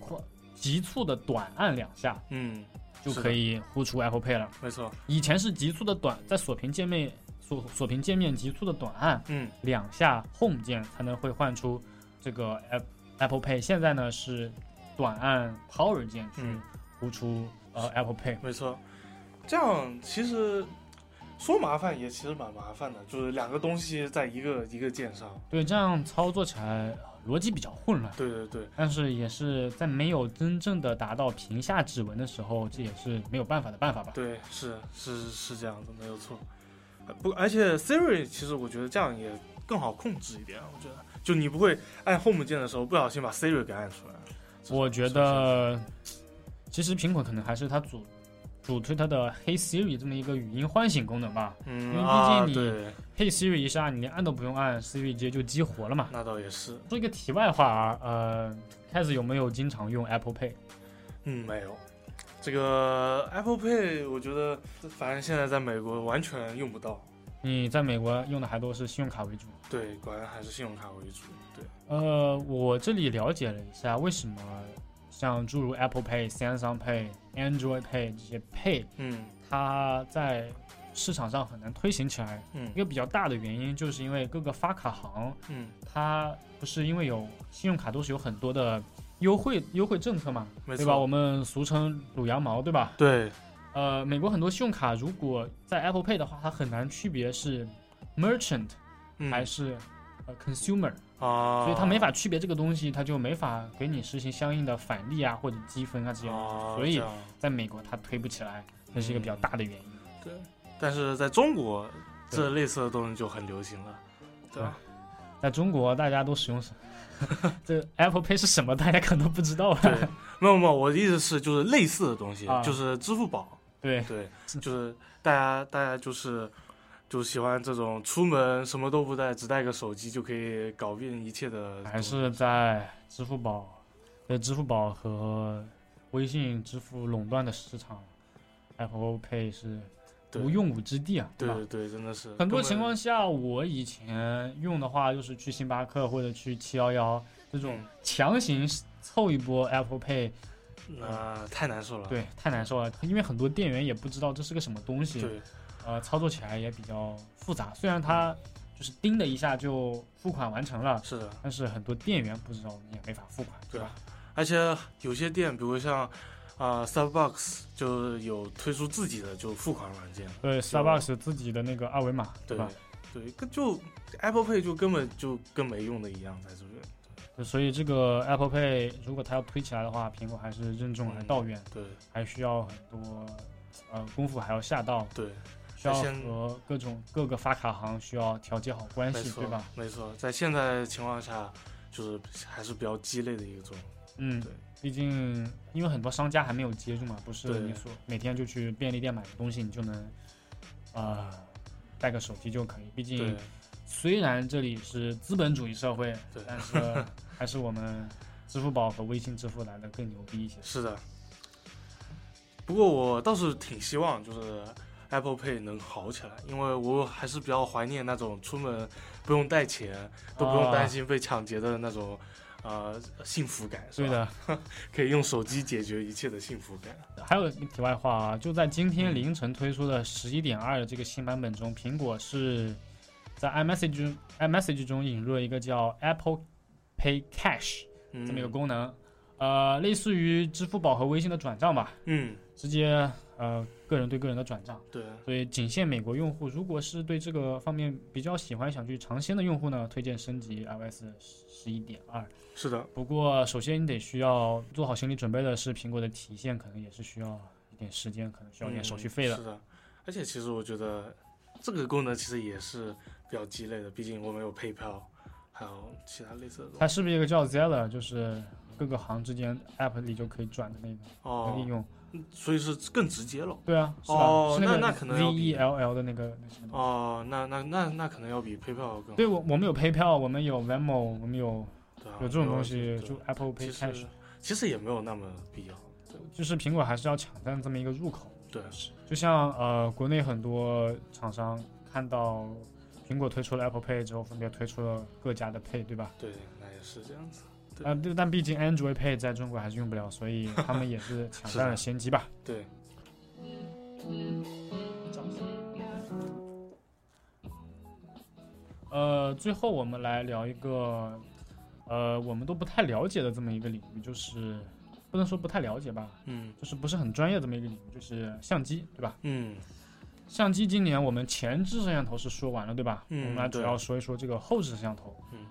快急促的短按两下嗯，就可以呼出 Apple Pay 了。没错。以前是急促的短，在锁屏界面锁锁屏界面急促的短按嗯两下 Home 键才能会换出这个 App Apple Pay。现在呢是短按 Power 键去嗯呼出、呃 Apple Pay。没错。这样其实说麻烦也其实蛮麻烦的，就是两个东西在一个一个键上。对，这样操作起来呃逻辑比较混乱。对对对，但是也是在没有真正的达到屏下指纹的时候，这也是没有办法的办法吧？对，是是是这样子，没有错。呃不，而且 Siri 其实我觉得这样也更好控制一点，我觉得，就你不会按 Home 键的时候不小心把 Siri 给按出来。我觉得，其实苹果可能还是它主主推它的 Hey Siri 这么一个语音唤醒功能吧。因为毕竟你对，嘿 Siri 一下，你连按都不用按，Siri 直接就激活了嘛。那倒也是。说一个题外话啊，呃，开始有没有经常用 Apple Pay？嗯，没有。这个 Apple Pay，我觉得反正现在在美国完全用不到。你在美国用的还都是信用卡为主。对，果然还是信用卡为主。对，呃，我这里了解了一下，为什么像诸如 Apple Pay、Samsung Pay、Android Pay 这些 Pay，嗯它在市场上很难推行起来。嗯一个比较大的原因，就是因为各个发卡行，嗯，它不是因为有信用卡都是有很多的优惠优惠政策嘛，对吧？我们俗称卤羊毛，对吧？对，呃，美国很多信用卡如果在 Apple Pay 的话，它很难区别是 merchant 嗯还是、呃 consumer。啊，所以它没法区别这个东西，它就没法给你实行相应的返利啊或者积分啊这些东西，啊，所以在美国它推不起来，这是一个比较大的原因。对，但是在中国，这类似的东西就很流行了，对吧？在中国，大家都使用什 这 Apple Pay 是什么？大家可能都不知道吧？对，没有没有，我的意思是就是类似的东西，啊就是支付宝，对。对，就是大家大家就是就喜欢这种出门什么都不带，只带个手机就可以搞定一切的，还是在支付宝，在支付宝和微信支付垄断的市场，Apple Pay 是无用武之地啊，吧？对对对，真的是。很多情况下，我以前用的话，就是去星巴克或者去七幺幺这种嗯。强行凑一波 Apple Pay，那太难受了，对，太难受了。因为很多店员也不知道这是个什么东西，对呃，操作起来也比较复杂。虽然它就是叮的一下就付款完成了，是的，但是很多店员不知道也没法付款，对吧？而且有些店，比如像啊、Starbucks 就有推出自己的就付款软件，对，Starbucks 自己的那个二维码，对吧？对，跟就 Apple Pay 就根本就跟没用的一样，在这边。所以这个 Apple Pay 如果它要推起来的话，苹果还是任重而道远，对还需要很多呃功夫还要下到，对，需要和各种各个发卡行需要调节好关系，对吧？没错，在现在情况下，就是还是比较鸡肋的一个作用。嗯对，毕竟因为很多商家还没有接住嘛，不是你说每天就去便利店买个东西，你就能呃带个手机就可以。毕竟虽然这里是资本主义社会，对但是还是我们支付宝和微信支付来的更牛逼一些。是的。不过我倒是挺希望，就是 Apple Pay 能好起来，因为我还是比较怀念那种出门不用带钱，都不用啊担心被抢劫的那种。呃，幸福感是？的，可以用手机解决一切的幸福感。还有题外话啊，就在今嗯天凌晨推出的十一点二的这个新版本中，苹果是在 iMessage iMessage 中引入了一个叫 Apple Pay Cash 嗯，这么一个功能，呃，类似于支付宝和微信的转账吧，嗯，直接呃个人对个人的转账，对，所以仅限美国用户。如果是对这个方面比较喜欢、想去尝鲜的用户呢，推荐升级 iOS 十一点二。是的，不过，首先你得需要做好心理准备的是，苹果的提现可能也是需要一点时间，可能需要点手续费的。嗯是的，而且其实我觉得这个功能其实也是比较鸡肋的，毕竟我没有 PayPal，还有其他类似的。它是不是一个叫 Zeller，就是各个行之间 App 里就可以转的那个哦应，用。所以是更直接了。对啊，是吧？哦是那个那那可能 Z E L L 的那个。哦，那那那那可能要比 PayPal 更。对，我我们有 PayPal，我们有 Venmo，我们有有这种东西，就 Apple Pay 其 Cash 实。其实也没有那么必要。对就是苹果还是要抢占这么一个入口。对，就像呃，国内很多厂商看到苹果推出了 Apple Pay 之后，分别推出了各家的 Pay，对吧？对，那也是这样子。对啊、对，但毕竟 Android Pay 在中国还是用不了，所以他们也是抢占了 先机吧。对，呃，最后我们来聊一个，呃，我们都不太了解的这么一个领域，就是不能说不太了解吧，嗯就是不是很专业这么一个领域，就是相机，对吧？嗯相机今年我们前置摄像头是说完了，对吧？嗯我们来主要说一说这个后置摄像头。嗯，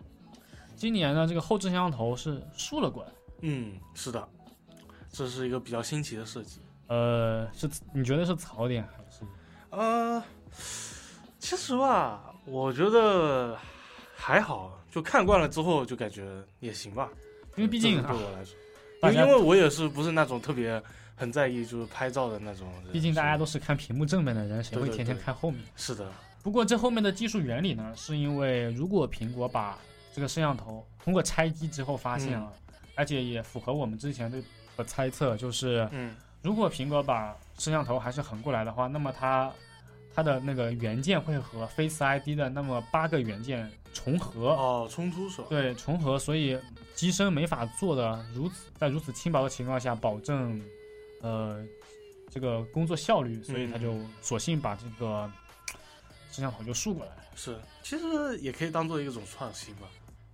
今年呢，这个后置摄像头是竖了过来。嗯，是的，这是一个比较新奇的设计。呃，是你觉得是槽点还是？呃，其实吧，我觉得还好，就看惯了之后就感觉也行吧。因为毕竟对，我来说，因为我也是不是那种特别很在意就是拍照的那种人。毕竟大家都是是看屏幕正面的人，谁会天天对对对看后面？是的，不过这后面的技术原理呢，是因为如果苹果把这个摄像头通过拆机之后发现了，而且也符合我们之前的的猜测，就是嗯如果苹果把摄像头还是横过来的话，那么它它的那个元件会和 Face ID 的那么八个元件重合。哦，冲突是吧？对，重合，所以机身没法做的如此在如此轻薄的情况下保证，呃，这个工作效率，所以他就索性把这个摄像头就竖过来了，是，其实也可以当做一种创新吧，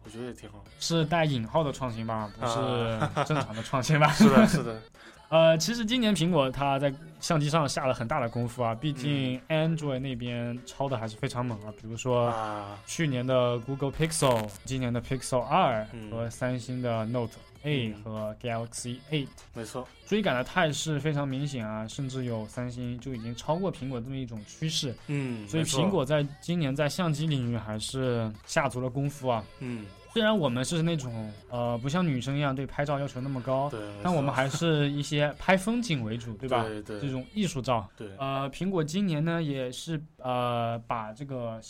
我觉得也挺好。是带引号的创新吧，不是啊 正常的创新吧？是的，是的，呃，其实今年苹果它在相机上下了很大的功夫啊，毕竟嗯 Android 那边抄的还是非常猛啊，比如说。啊，去年的 Google Pixel，今年的 Pixel 二、嗯和三星的 Note A 嗯。和 Galaxy A 没错，追赶的态势非常明显啊，甚至有三星就已经超过苹果这么一种趋势，嗯，所以苹，果在今年在相机领域还是下足了功夫啊。嗯，虽然我们是那种呃不像女生一样对拍照要求那么高，对，但我们还是一些拍风景为主，对吧？对对。这种艺术照，对，呃，苹果今年呢也是呃把这个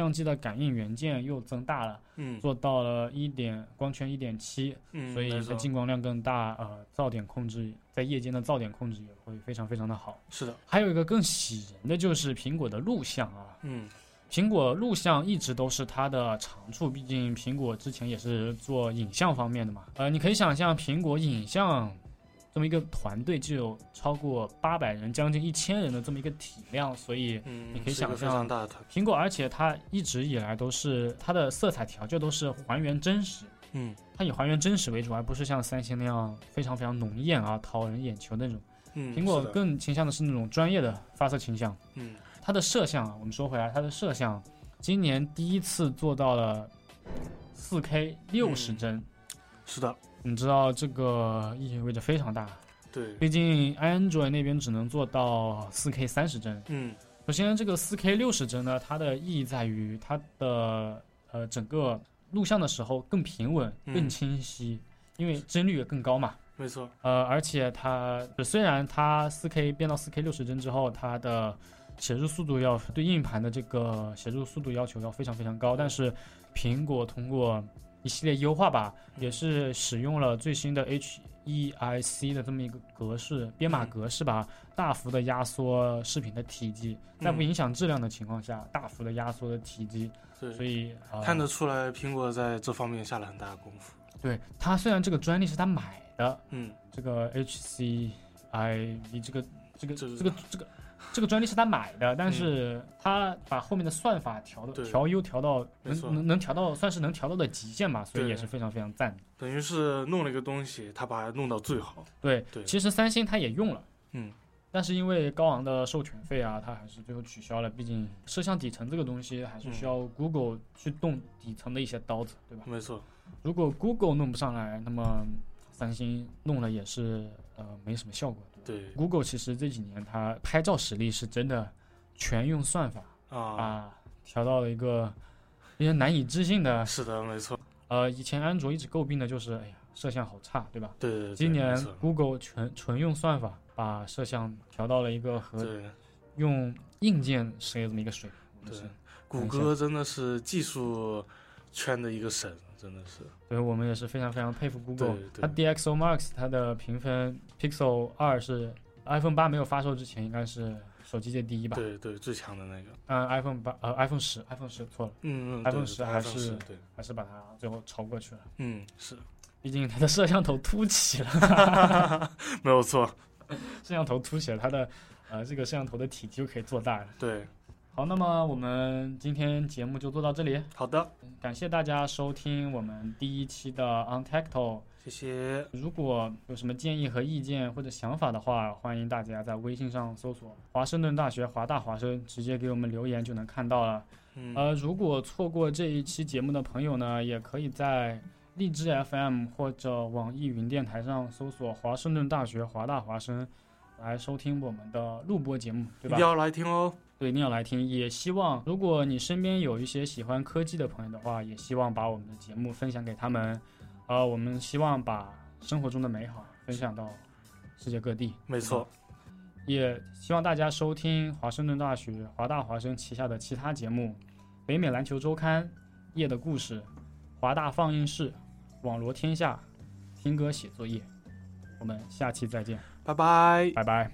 相机的感应元件又增大了，嗯做到了一点光圈一点七，嗯，所以它进光量更大，呃，噪点控制在夜间的噪点控制也会非常非常的好。是的，还有一个更喜人的就是苹果的录像啊，嗯苹果录像一直都是它的长处，毕竟苹果之前也是做影像方面的嘛。呃，你可以想象苹果影像这么一个团队就有超过八百人，将近一千人的这么一个体量，所以嗯，你可以想象苹果，而且它一直以来都是它的色彩调教都是还原真实。嗯它以还原真实为主，而不是像三星那样非常非常浓艳啊、讨人眼球那种。嗯，苹果更倾向的是那种专业的发色倾向。嗯它的摄像啊，我们说回来，它的摄像今年第一次做到了四 K 六十嗯帧，是的，你知道这个意味着非常大。对，毕竟 Android 那边只能做到 4K 三十帧。嗯首先，这个 4K 六十帧呢，它的意义在于它的呃整个录像的时候更平稳、嗯更清晰，因为帧率也更高嘛。没错，呃，而且它虽然它 4K 变到 4K 六十帧之后，它的写入速度要对硬盘的这个写入速度要求要非常非常高，但是苹果通过一系列优化吧，也是使用了最新的 HEIC 的这么一个格式编码嗯。格式吧，大幅的压缩视频的体积，在不嗯。影响质量的情况下，大幅的压缩的体积，对，所以、呃、看得出来苹果在这方面下了很大的功夫。对它虽然这个专利是他买的，嗯。这个 HCIV 这个这个这个这个这个这个专利是他买的，但是他把后面的算法调的对调优调到能能能调到算是能调到的极限吧，所以也是非常非常赞的。等于是弄了一个东西，他把它弄到最好。对，对其实三星他也用了，嗯，但是因为高昂的授权费啊，他还是最后取消了。毕竟摄像底层这个东西还是需要 Google 去动底层的一些刀子，对吧？没错，如果 Google 弄不上来，那么三星弄了也是呃没什么效果。对 Google 其实这几年它拍照实力是真的全用算法啊，啊调到了一个一些难以置信的。是的，没错，呃，以前安卓一直诟病的就是，哎呀，摄像好差，对吧？对对对，今年 Google 纯纯用算法把摄像调到了一个和对用硬件是这么一个水平。对是，谷歌真的是技术圈的一个神，真的是。所以我们也是非常非常佩服 Google 它 DxOMark 它的评分 Pixel 二是 iPhone 八没有发售之前应该是手机界第一吧？对对，最强的那个。嗯，iPhone 八呃 iPhone 十 iPhone 十错了，嗯嗯 iPhone 对10还是对，还是把它最后超过去了。嗯是，毕竟它的摄像头凸起了，没有错。摄像头凸起了，它的呃这个摄像头的体积就可以做大了。对，好，那么我们今天节目就做到这里，好的，感谢大家收听我们第一期的 Untacto。谢谢。如果有什么建议和意见或者想法的话，欢迎大家在微信上搜索华盛顿大学华大华生，直接给我们留言就能看到了。嗯呃，如果错过这一期节目的朋友呢，也可以在荔枝 FM 或者网易云电台上搜索华盛顿大学华大华生，来收听我们的录播节目，对吧一定？要来听哦。对，一定要来听。也希望如果你身边有一些喜欢科技的朋友的话，也希望把我们的节目分享给他们。呃，我们希望把生活中的美好分享到世界各地。没错，也希望大家收听华盛顿大学华大华生旗下的其他节目，《北美篮球周刊》、《夜的故事》、华大放映室、网罗天下、听歌写作业。我们下期再见，拜拜。拜拜。